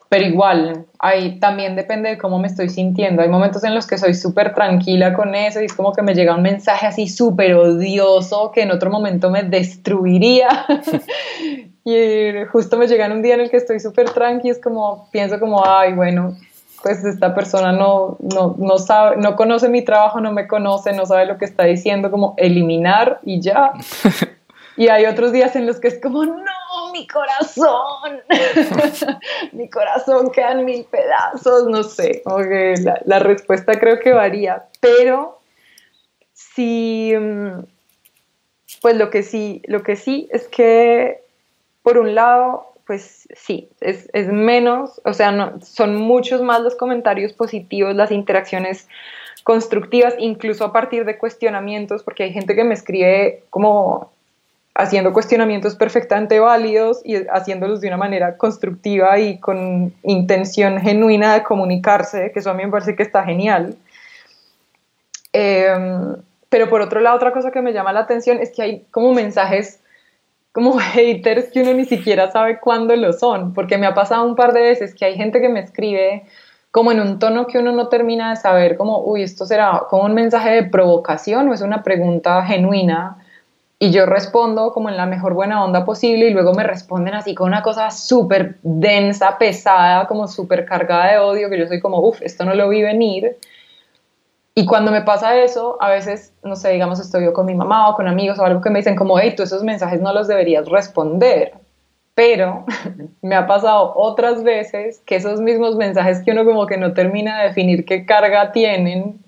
pero igual, ahí también depende de cómo me estoy sintiendo. Hay momentos en los que soy súper tranquila con eso y es como que me llega un mensaje así súper odioso que en otro momento me destruiría. y justo me llega en un día en el que estoy súper tranqui, es como, pienso como, ay, bueno, pues esta persona no, no, no, sabe, no conoce mi trabajo, no me conoce, no sabe lo que está diciendo, como eliminar y ya. Y hay otros días en los que es como, no, mi corazón, mi corazón queda en mil pedazos, no sé, la, la, respuesta creo que varía, pero sí, mm, pues lo que sí, lo que sí es que, por un lado, pues sí, es, es menos, o sea, son muchos más los comentarios positivos, las interacciones constructivas, incluso a partir de cuestionamientos, porque hay gente que me escribe como haciendo cuestionamientos perfectamente válidos y haciéndolos de una manera constructiva y con intención genuina de comunicarse, que eso a mí me parece que está genial. Em, pero por otro lado, otra cosa que me llama la atención es que hay como mensajes como haters que uno ni siquiera sabe cuándo lo son, porque me ha pasado un par de veces que hay gente que me escribe como en un tono que uno no termina de saber, como, uy, esto será como un mensaje de provocación o es una pregunta genuina. Y yo respondo como en la mejor buena onda posible y luego me responden así con una cosa súper densa, pesada, como súper cargada de odio, que yo soy como, uff, esto no lo vi venir. Y cuando me pasa eso, a veces, no sé, digamos, estoy yo con mi mamá o con amigos o algo que me dicen como, hey, tú esos mensajes no los deberías responder. Pero me ha pasado otras veces que esos mismos mensajes que uno como que no termina de definir qué carga tienen,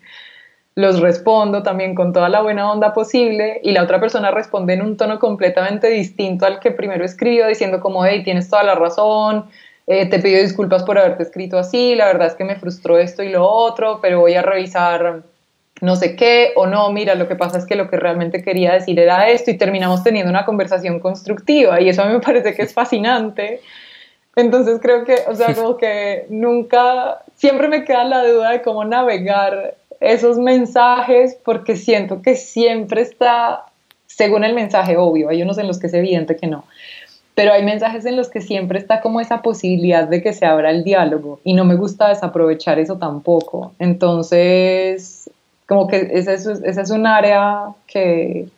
los respondo también con toda la buena onda posible y la otra persona responde en un tono completamente distinto al que primero escribió, diciendo como, hey, tienes toda la razón, eh, te pido disculpas por haberte escrito así, la verdad es que me frustró esto y lo otro, pero voy a revisar no sé qué, o no, mira, lo que pasa es que lo que realmente quería decir era esto y terminamos teniendo una conversación constructiva y eso a mí me parece que es fascinante. Entonces creo que, o sea, como que nunca, siempre me queda la duda de cómo navegar esos mensajes porque siento que siempre está, según el mensaje obvio, hay unos en los que es evidente que no, pero hay mensajes en los que siempre está como esa posibilidad de que se abra el diálogo y no me gusta desaprovechar eso tampoco. Entonces, como que esa es, es un área que,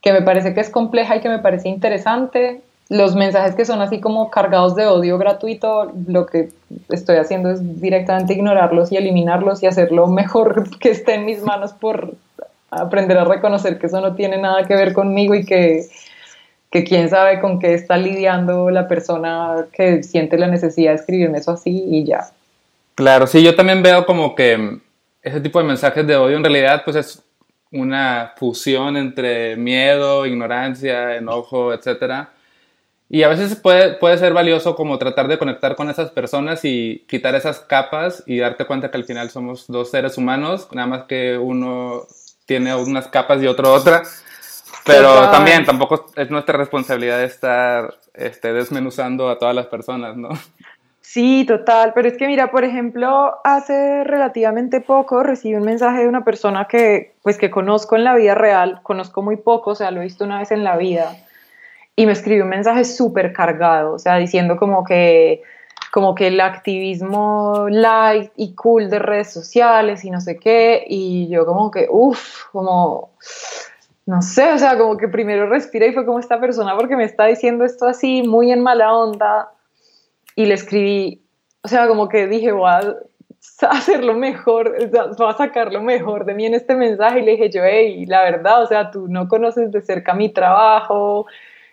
que me parece que es compleja y que me parece interesante. Los mensajes que son así como cargados de odio gratuito, lo que estoy haciendo es directamente ignorarlos y eliminarlos y hacer lo mejor que esté en mis manos por aprender a reconocer que eso no tiene nada que ver conmigo y que que quién sabe con qué está lidiando la persona que siente la necesidad de escribirme eso así y ya. Claro, sí, yo también veo como que ese tipo de mensajes de odio en realidad pues es una fusión entre miedo, ignorancia, enojo, etc. Y a veces puede, puede ser valioso como tratar de conectar con esas personas y quitar esas capas y darte cuenta que al final somos dos seres humanos, nada más que uno tiene unas capas y otro otra. Pero también tampoco es nuestra responsabilidad estar este, desmenuzando a todas las personas, ¿no? Sí, total, pero es que mira, por ejemplo, hace relativamente poco recibí un mensaje de una persona que pues que conozco en la vida real, conozco muy poco, o sea, lo he visto una vez en la vida, y me escribió un mensaje súper cargado, o sea, diciendo como que como que el activismo light y cool de redes sociales y no sé qué, y yo como que, uff, como no sé, o sea, como que primero respiré y fue como esta persona porque me está diciendo esto así, muy en mala onda, y le escribí, o sea, como que dije, voy a hacer lo mejor, voy a sacar lo mejor de mí en este mensaje, y le dije yo, hey, la verdad, o sea, tú no conoces de cerca mi trabajo,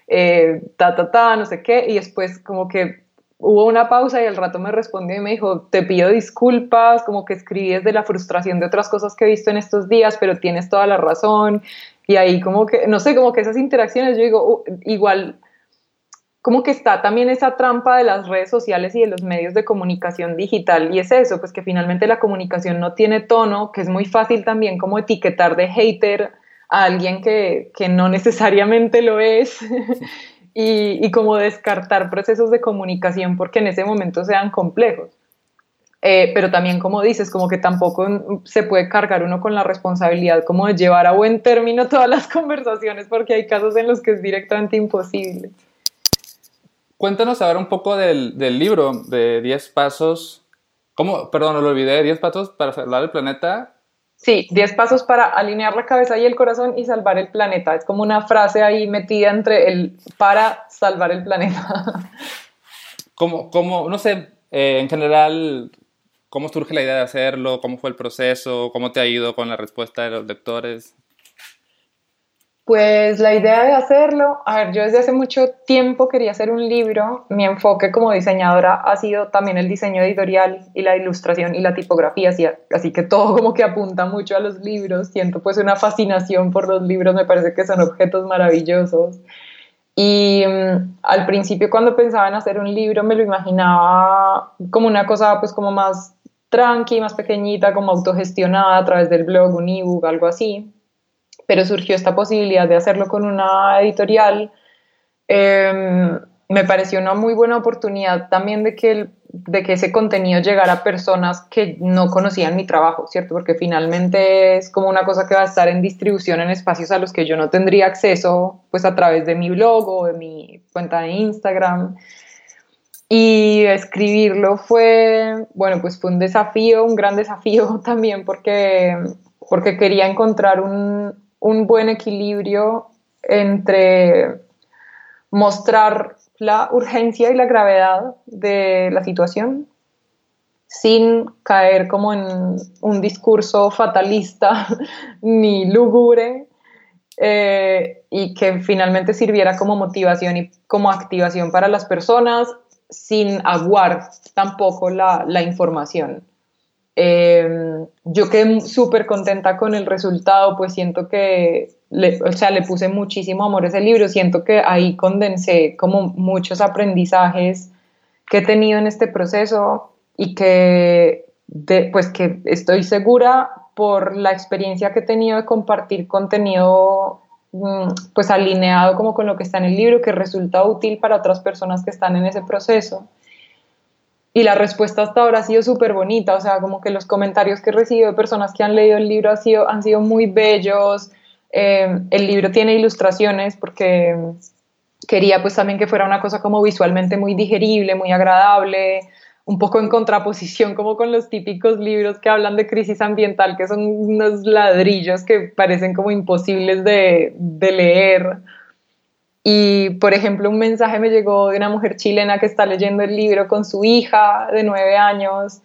eh, ta, ta, ta, no sé qué, y después como que hubo una pausa y al rato me respondió y me dijo, te pido disculpas, como que escribí desde la frustración de otras cosas que he visto en estos días, pero tienes toda la razón, y ahí como que, no sé, como que esas interacciones, yo digo, uh, igual, como que está también esa trampa de las redes sociales y de los medios de comunicación digital, y es eso, pues que finalmente la comunicación no tiene tono, que es muy fácil también como etiquetar de hater a alguien que, que no necesariamente lo es. y, y como descartar procesos de comunicación porque en ese momento sean complejos. Eh, pero también, como dices, como que tampoco se puede cargar uno con la responsabilidad como de llevar a buen término todas las conversaciones, porque hay casos en los que es directamente imposible. Cuéntanos ahora un poco del, del libro de 10 pasos. ¿Cómo? Perdón, lo olvidé. 10 pasos para salvar el planeta. Sí, 10 pasos para alinear la cabeza y el corazón y salvar el planeta. Es como una frase ahí metida entre el para salvar el planeta. Como, como no sé, eh, en general, ¿Cómo surge la idea de hacerlo? ¿Cómo fue el proceso? ¿Cómo te ha ido con la respuesta de los lectores? Pues la idea de hacerlo, a ver, yo desde hace mucho tiempo quería hacer un libro. Mi enfoque como diseñadora ha sido también el diseño editorial y la ilustración y la tipografía, así, que todo como que apunta mucho a los libros. Siento pues una fascinación por los libros, me parece que son objetos maravillosos. Y mm, al principio cuando pensaba en hacer un libro me lo imaginaba como una cosa pues como más tranqui, más pequeñita, como autogestionada a través del blog, un ebook, algo así. Pero surgió esta posibilidad de hacerlo con una editorial. Em, me pareció una muy buena oportunidad también de que de que ese contenido llegara a personas que no conocían mi trabajo, ¿cierto? Porque finalmente es como una cosa que va a estar en distribución en espacios a los que yo no tendría acceso, pues a través de mi blog o de mi cuenta de Instagram. Y escribirlo fue, bueno, pues fue un desafío, un gran desafío también porque, porque quería encontrar un, un buen equilibrio entre mostrar la urgencia y la gravedad de la situación sin caer como en un discurso fatalista ni lúgubre eh, y que finalmente sirviera como motivación y como activación para las personas sin aguar tampoco la, la información. Eh, yo quedé súper contenta con el resultado, pues siento que le, o sea, le puse muchísimo amor a ese libro, siento que ahí condensé como muchos aprendizajes que he tenido en este proceso y que, pues que estoy segura por la experiencia que he tenido de compartir contenido mm, pues alineado como con lo que está en el libro, que resulta útil para otras personas que están en ese proceso. Y la respuesta hasta ahora ha sido súper bonita, o sea, como que los comentarios que he recibido de personas que han leído el libro han sido, han sido muy bellos, eh, el libro tiene ilustraciones porque quería pues también que fuera una cosa como visualmente muy digerible, muy agradable, un poco en contraposición como con los típicos libros que hablan de crisis ambiental, que son unos ladrillos que parecen como imposibles de, de leer. Y, por ejemplo, un mensaje me llegó de una mujer chilena que está leyendo el libro con su hija de nueve años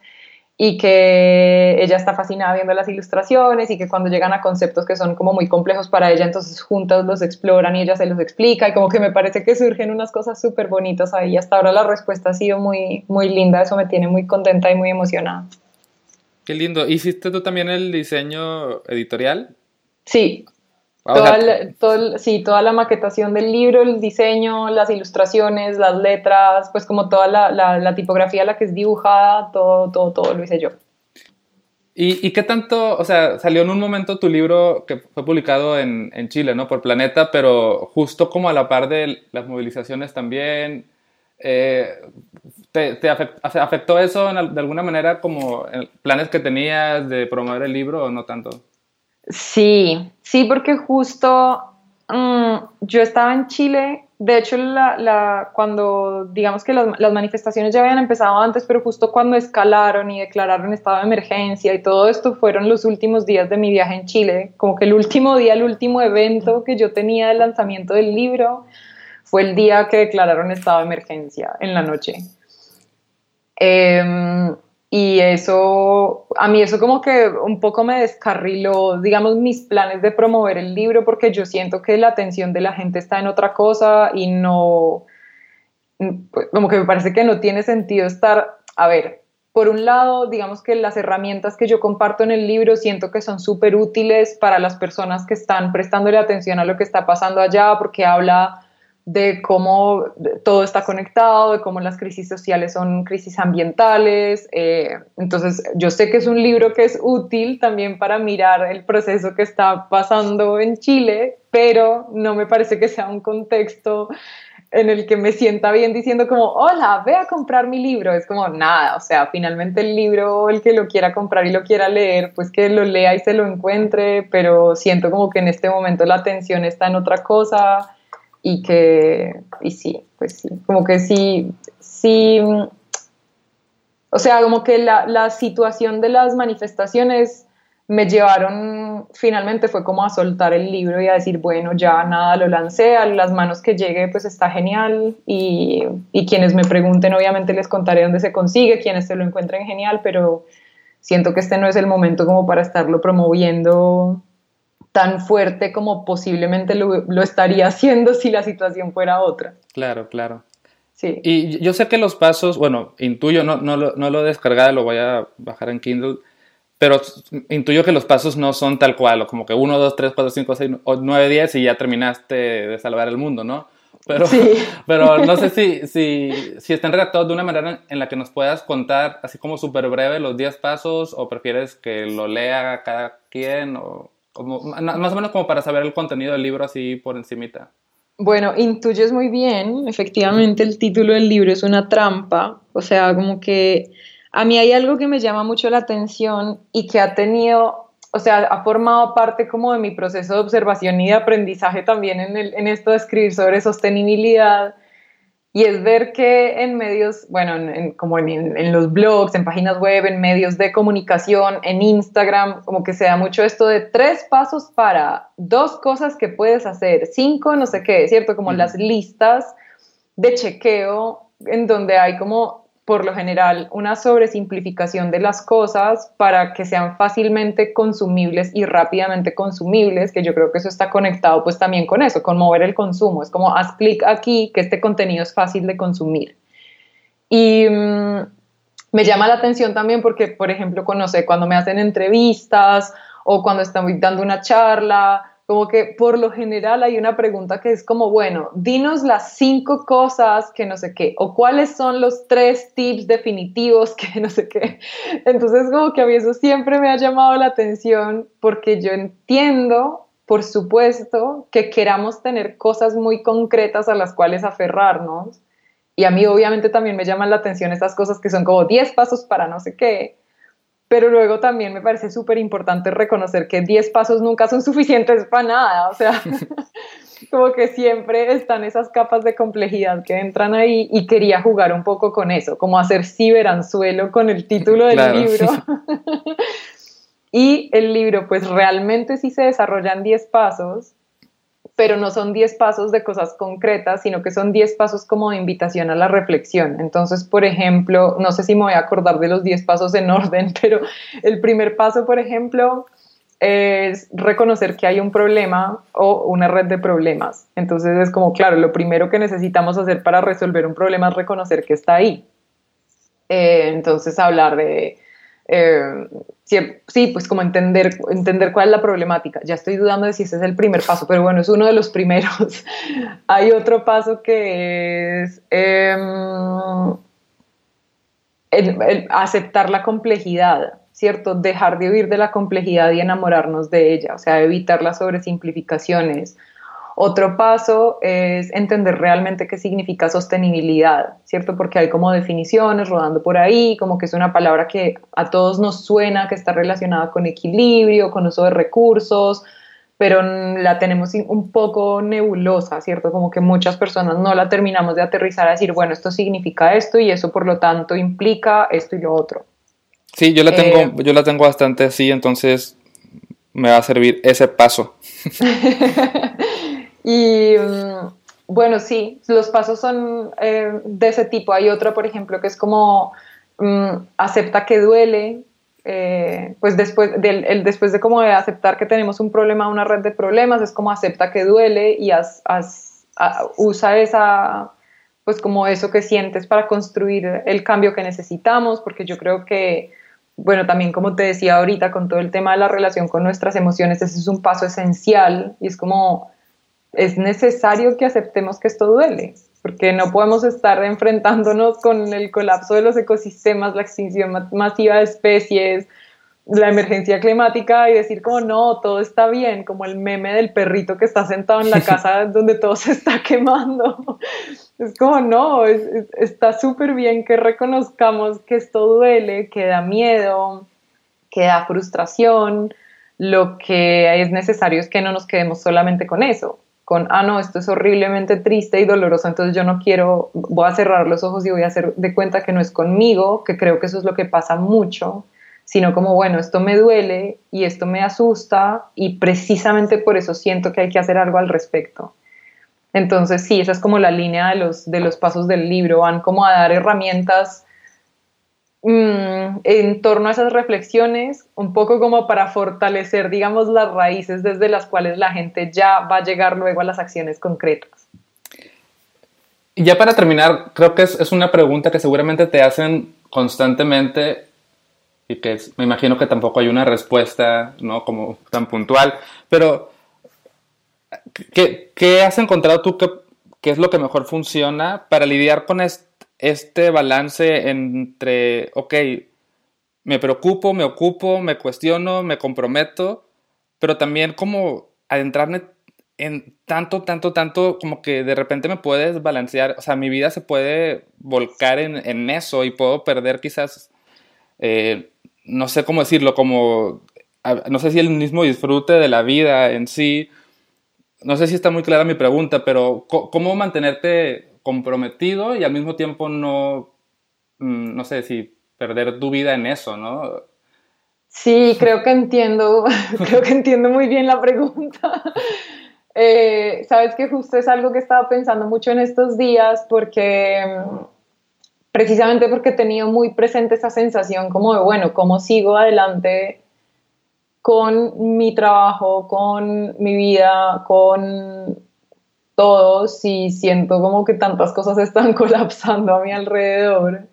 y que ella está fascinada viendo las ilustraciones y que cuando llegan a conceptos que son como muy complejos para ella, entonces juntas los exploran y ella se los explica y como que me parece que surgen unas cosas súper bonitas ahí. Hasta ahora la respuesta ha sido muy, muy linda, eso me tiene muy contenta y muy emocionada. Qué lindo. ¿Hiciste tú también el diseño editorial? Sí, Toda, sí, toda la maquetación del libro, el diseño, las ilustraciones, las letras, pues como toda la, la, tipografía, la que es dibujada, todo, todo, todo lo hice yo. ¿Y, ¿Y, qué tanto, o sea, salió en un momento tu libro que fue publicado en, en, Chile, ¿no? Por Planeta, pero justo como a la par de las movilizaciones también, eh, ¿te, te afectó, eso de alguna manera como planes que tenías de promover el libro o no tanto? Sí, sí, porque justo mm, yo estaba en Chile, de hecho la, cuando digamos que las, manifestaciones ya habían empezado antes, pero justo cuando escalaron y declararon estado de emergencia y todo esto fueron los últimos días de mi viaje en Chile, como que el último día, el último evento que yo tenía del lanzamiento del libro fue el día que declararon estado de emergencia en la noche. Eh, y eso, a mí eso como que un poco me descarriló, digamos, mis planes de promover el libro porque yo siento que la atención de la gente está en otra cosa y no, como que me parece que no tiene sentido estar, a ver, por un lado, digamos que las herramientas que yo comparto en el libro siento que son súper útiles para las personas que están prestándole atención a lo que está pasando allá porque habla de cómo todo está conectado, de cómo las crisis sociales son crisis ambientales. Eh, entonces, yo sé que es un libro que es útil también para mirar el proceso que está pasando en Chile, pero no me parece que sea un contexto en el que me sienta bien diciendo como, hola, ve a comprar mi libro. Es como nada, o sea, finalmente el libro, el que lo quiera comprar y lo quiera leer, pues que lo lea y se lo encuentre, pero siento como que en este momento la atención está en otra cosa y que, y sí, pues sí, como que sí, sí, o sea, como que la, la situación de las manifestaciones me llevaron, finalmente fue como a soltar el libro y a decir, bueno, ya nada, lo lancé, a las manos que llegue, pues está genial y, y quienes me pregunten, obviamente les contaré dónde se consigue, quienes se lo encuentren genial, pero siento que este no es el momento como para estarlo promoviendo tan fuerte como posiblemente lo, estaría haciendo si la situación fuera otra. Claro, claro. Sí. Y yo sé que los pasos, bueno, intuyo, no, no, lo, no lo he descargado, lo voy a bajar en Kindle, pero intuyo que los pasos no son tal cual, como que 1, 2, 3, 4, 5, 6, 9, 10 y ya terminaste de salvar el mundo, ¿no? Pero, sí. pero no sé si, si, si están redactados de una manera en la que nos puedas contar, así como súper breve, los 10 pasos, o prefieres que lo lea cada quien, o más o menos como para saber el contenido del libro así por encimita. Bueno, intuyes muy bien, efectivamente el título del libro es una trampa, o sea, como que a mí hay algo que me llama mucho la atención y que ha tenido, o sea, ha formado parte como de mi proceso de observación y de aprendizaje también en, el, en esto de escribir sobre sostenibilidad y es ver que en medios, bueno, como en, los blogs, en páginas web, en medios de comunicación, en Instagram, como que se da mucho esto de tres pasos para dos cosas que puedes hacer, cinco, no sé qué, ¿cierto? Como las listas de chequeo en donde hay como por lo general una sobresimplificación de las cosas para que sean fácilmente consumibles y rápidamente consumibles, que yo creo que eso está conectado pues también con eso, con mover el consumo. Es como haz clic aquí que este contenido es fácil de consumir. Y mm, me llama la atención también porque, por ejemplo, conoce cuando me hacen entrevistas o cuando estoy dando una charla como que por lo general hay una pregunta que es como, bueno, dinos las cinco cosas que no sé qué, o cuáles son los tres tips definitivos que no sé qué. Entonces, como que a mí eso siempre me ha llamado la atención porque yo entiendo, por supuesto, que queramos tener cosas muy concretas a las cuales aferrarnos. Y a mí obviamente también me llaman la atención estas cosas que son como 10 pasos para no sé qué pero luego también me parece súper importante reconocer que 10 pasos nunca son suficientes para nada, o sea, como que siempre están esas capas de complejidad que entran ahí y quería jugar un poco con eso, como hacer ciberanzuelo con el título del libro. y el libro pues realmente sí se desarrolla en 10 pasos, pero no son 10 pasos de cosas concretas, sino que son 10 pasos como de invitación a la reflexión. Entonces, por ejemplo, no sé si me voy a acordar de los 10 pasos en orden, pero el primer paso, por ejemplo, es reconocer que hay un problema o una red de problemas. Entonces es como, claro, lo primero que necesitamos hacer para resolver un problema es reconocer que está ahí. Eh, entonces hablar de eh, sí, pues como entender, entender cuál es la problemática. Ya estoy dudando de si ese es el primer paso, pero bueno, es uno de los primeros. Hay otro paso que es em, aceptar la complejidad, ¿cierto? Dejar de huir de la complejidad y enamorarnos de ella, o sea, evitar las sobresimplificaciones otro paso es entender realmente qué significa sostenibilidad, ¿cierto? Porque hay como definiciones rodando por ahí, como que es una palabra que a todos nos suena, que está relacionada con equilibrio, con uso de recursos, pero la tenemos un poco nebulosa, ¿cierto? Como que muchas personas no la terminamos de aterrizar a decir, bueno, esto significa esto y eso por lo tanto implica esto y lo otro. Sí, yo la tengo, eh, yo la tengo bastante así, entonces me va a servir ese paso. Y mm, bueno, sí, los pasos son eh, de ese tipo. Hay otro, por ejemplo, que es como mm, acepta que duele. Eh, pues después, el, después de como aceptar que tenemos un problema, una red de problemas, es como acepta que duele y usa esa, pues como eso que sientes para construir el cambio que necesitamos, porque yo creo que, bueno, también como te decía ahorita, con todo el tema de la relación con nuestras emociones, ese es un paso esencial y es como es necesario que aceptemos que esto duele, porque no podemos estar enfrentándonos con el colapso de los ecosistemas, la extinción masiva de especies, la emergencia climática y decir como no, todo está bien, como el meme del perrito que está sentado en la casa donde todo se está quemando. Es como no, está súper bien que reconozcamos que esto duele, que da miedo, que da frustración. Lo que es necesario es que no nos quedemos solamente con eso, con, ah, no, esto es horriblemente triste y doloroso, entonces yo no quiero, voy a cerrar los ojos y voy a hacer de cuenta que no es conmigo, que creo que eso es lo que pasa mucho, sino como, bueno, esto me duele y esto me asusta y precisamente por eso siento que hay que hacer algo al respecto. Entonces, sí, esa es como la línea de los, de los pasos del libro, van como a dar herramientas Mm, en torno a esas reflexiones, un poco como para fortalecer, digamos, las raíces desde las cuales la gente ya va a llegar luego a las acciones concretas. Y ya para terminar, creo que es, una pregunta que seguramente te hacen constantemente y que me imagino que tampoco hay una respuesta, ¿no? Como tan puntual, pero ¿qué, qué has encontrado tú que, que, es lo que mejor funciona para lidiar con esto? Este balance entre, ok, me preocupo, me ocupo, me cuestiono, me comprometo, pero también como adentrarme en tanto, tanto, tanto, como que de repente me puedes desbalancear, o sea, mi vida se puede volcar en, eso y puedo perder quizás, eh, no sé cómo decirlo, como, no sé si el mismo disfrute de la vida en sí, no sé si está muy clara mi pregunta, pero ¿cómo mantenerte comprometido y al mismo tiempo no, mm, no sé si perder tu vida en eso, ¿no? Sí, creo que entiendo, creo que entiendo muy bien la pregunta. Eh, sabes que justo es algo que estaba pensando mucho en estos días porque mm, precisamente porque he tenido muy presente esa sensación como de, bueno, ¿cómo sigo adelante con mi trabajo, con mi vida, con todo si siento como que tantas cosas están colapsando a mi alrededor?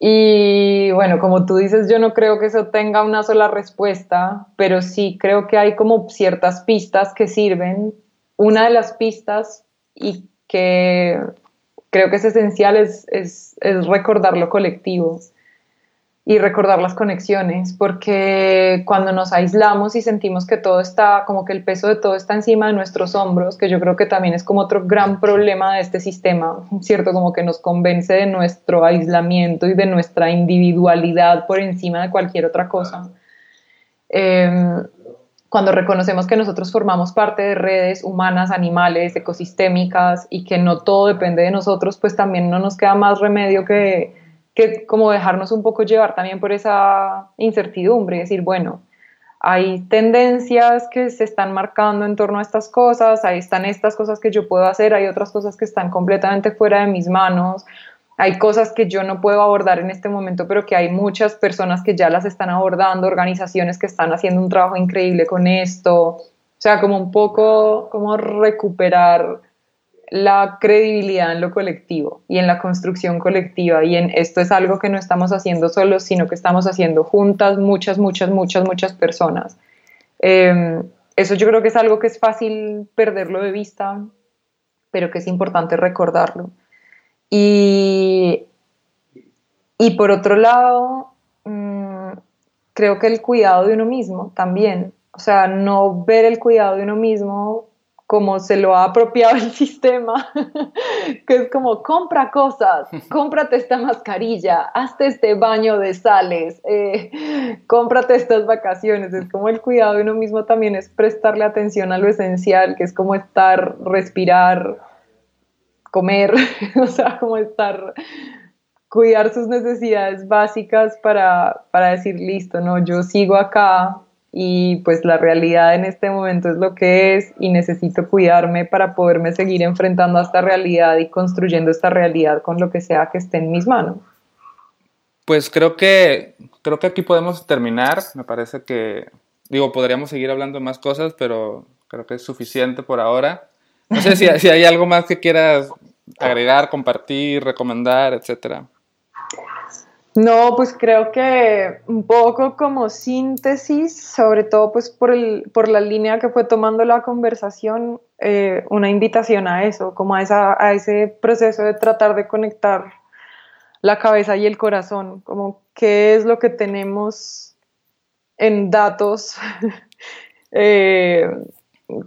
Y bueno, como tú dices, yo no creo que eso tenga una sola respuesta, pero sí creo que hay como ciertas pistas que sirven. Una de las pistas y que creo que es esencial es, es, es recordar lo colectivo y recordar las conexiones, porque cuando nos aislamos y sentimos que todo está, como que el peso de todo está encima de nuestros hombros, que yo creo que también es como otro gran problema de este sistema, ¿cierto? Como que nos convence de nuestro aislamiento y de nuestra individualidad por encima de cualquier otra cosa. Em, cuando reconocemos que nosotros formamos parte de redes humanas, animales, ecosistémicas y que no todo depende de nosotros, pues también no nos queda más remedio que como dejarnos un poco llevar también por esa incertidumbre decir, bueno, hay tendencias que se están marcando en torno a estas cosas, ahí están estas cosas que yo puedo hacer, hay otras cosas que están completamente fuera de mis manos, hay cosas que yo no puedo abordar en este momento, pero que hay muchas personas que ya las están abordando, organizaciones que están haciendo un trabajo increíble con esto, o sea, como un poco como recuperar la credibilidad en lo colectivo y en la construcción colectiva y en esto es algo que no estamos haciendo solos, sino que estamos haciendo juntas muchas, muchas, muchas, muchas personas. Em, eso yo creo que es algo que es fácil perderlo de vista, pero que es importante recordarlo. Y, y por otro lado, mm, creo que el cuidado de uno mismo también, o sea, no ver el cuidado de uno mismo como se lo ha apropiado el sistema, que es como compra cosas, cómprate esta mascarilla, hazte este baño de sales, eh, cómprate estas vacaciones. Es como el cuidado de uno mismo también es prestarle atención a lo esencial, que es como estar, respirar, comer, o sea, como estar, cuidar sus necesidades básicas para, para decir, listo, no, yo sigo acá, y pues la realidad en este momento es lo que es y necesito cuidarme para poderme seguir enfrentando a esta realidad y construyendo esta realidad con lo que sea que esté en mis manos. Pues creo que creo que aquí podemos terminar, me parece que digo, podríamos seguir hablando más cosas, pero creo que es suficiente por ahora. No sé si, si hay algo más que quieras agregar, compartir, recomendar, etcétera. No, pues creo que un poco como síntesis, sobre todo pues por, el, por la línea que fue tomando la conversación, eh, una invitación a eso, como a, esa, a ese proceso de tratar de conectar la cabeza y el corazón, como qué es lo que tenemos en datos eh,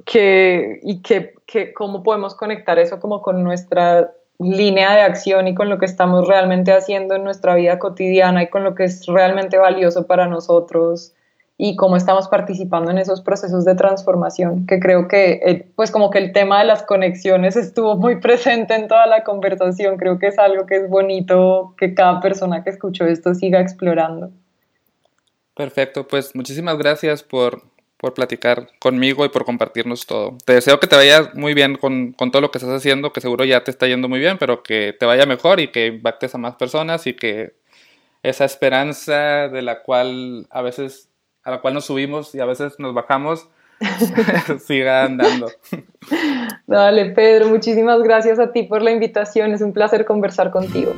que, y que, que, cómo podemos conectar eso como con nuestra línea de acción y con lo que estamos realmente haciendo en nuestra vida cotidiana y con lo que es realmente valioso para nosotros y cómo estamos participando en esos procesos de transformación, que creo que eh, pues como que el tema de las conexiones estuvo muy presente en toda la conversación, creo que es algo que es bonito que cada persona que escuchó esto siga explorando. Perfecto, pues muchísimas gracias por por platicar conmigo y por compartirnos todo. Te deseo que te vaya muy bien con, con, todo lo que estás haciendo, que seguro ya te está yendo muy bien, pero que te vaya mejor y que impactes a más personas y que esa esperanza de la cual a veces, a la cual nos subimos y a veces nos bajamos, siga andando. Dale, Pedro, muchísimas gracias a ti por la invitación. Es un placer conversar contigo.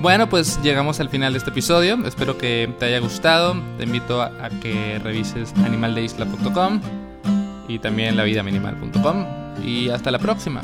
Bueno, pues llegamos al final de este episodio. Espero que te haya gustado. Te invito a, que revises animaldeisla.com y también lavidaminimal.com. Y hasta la próxima.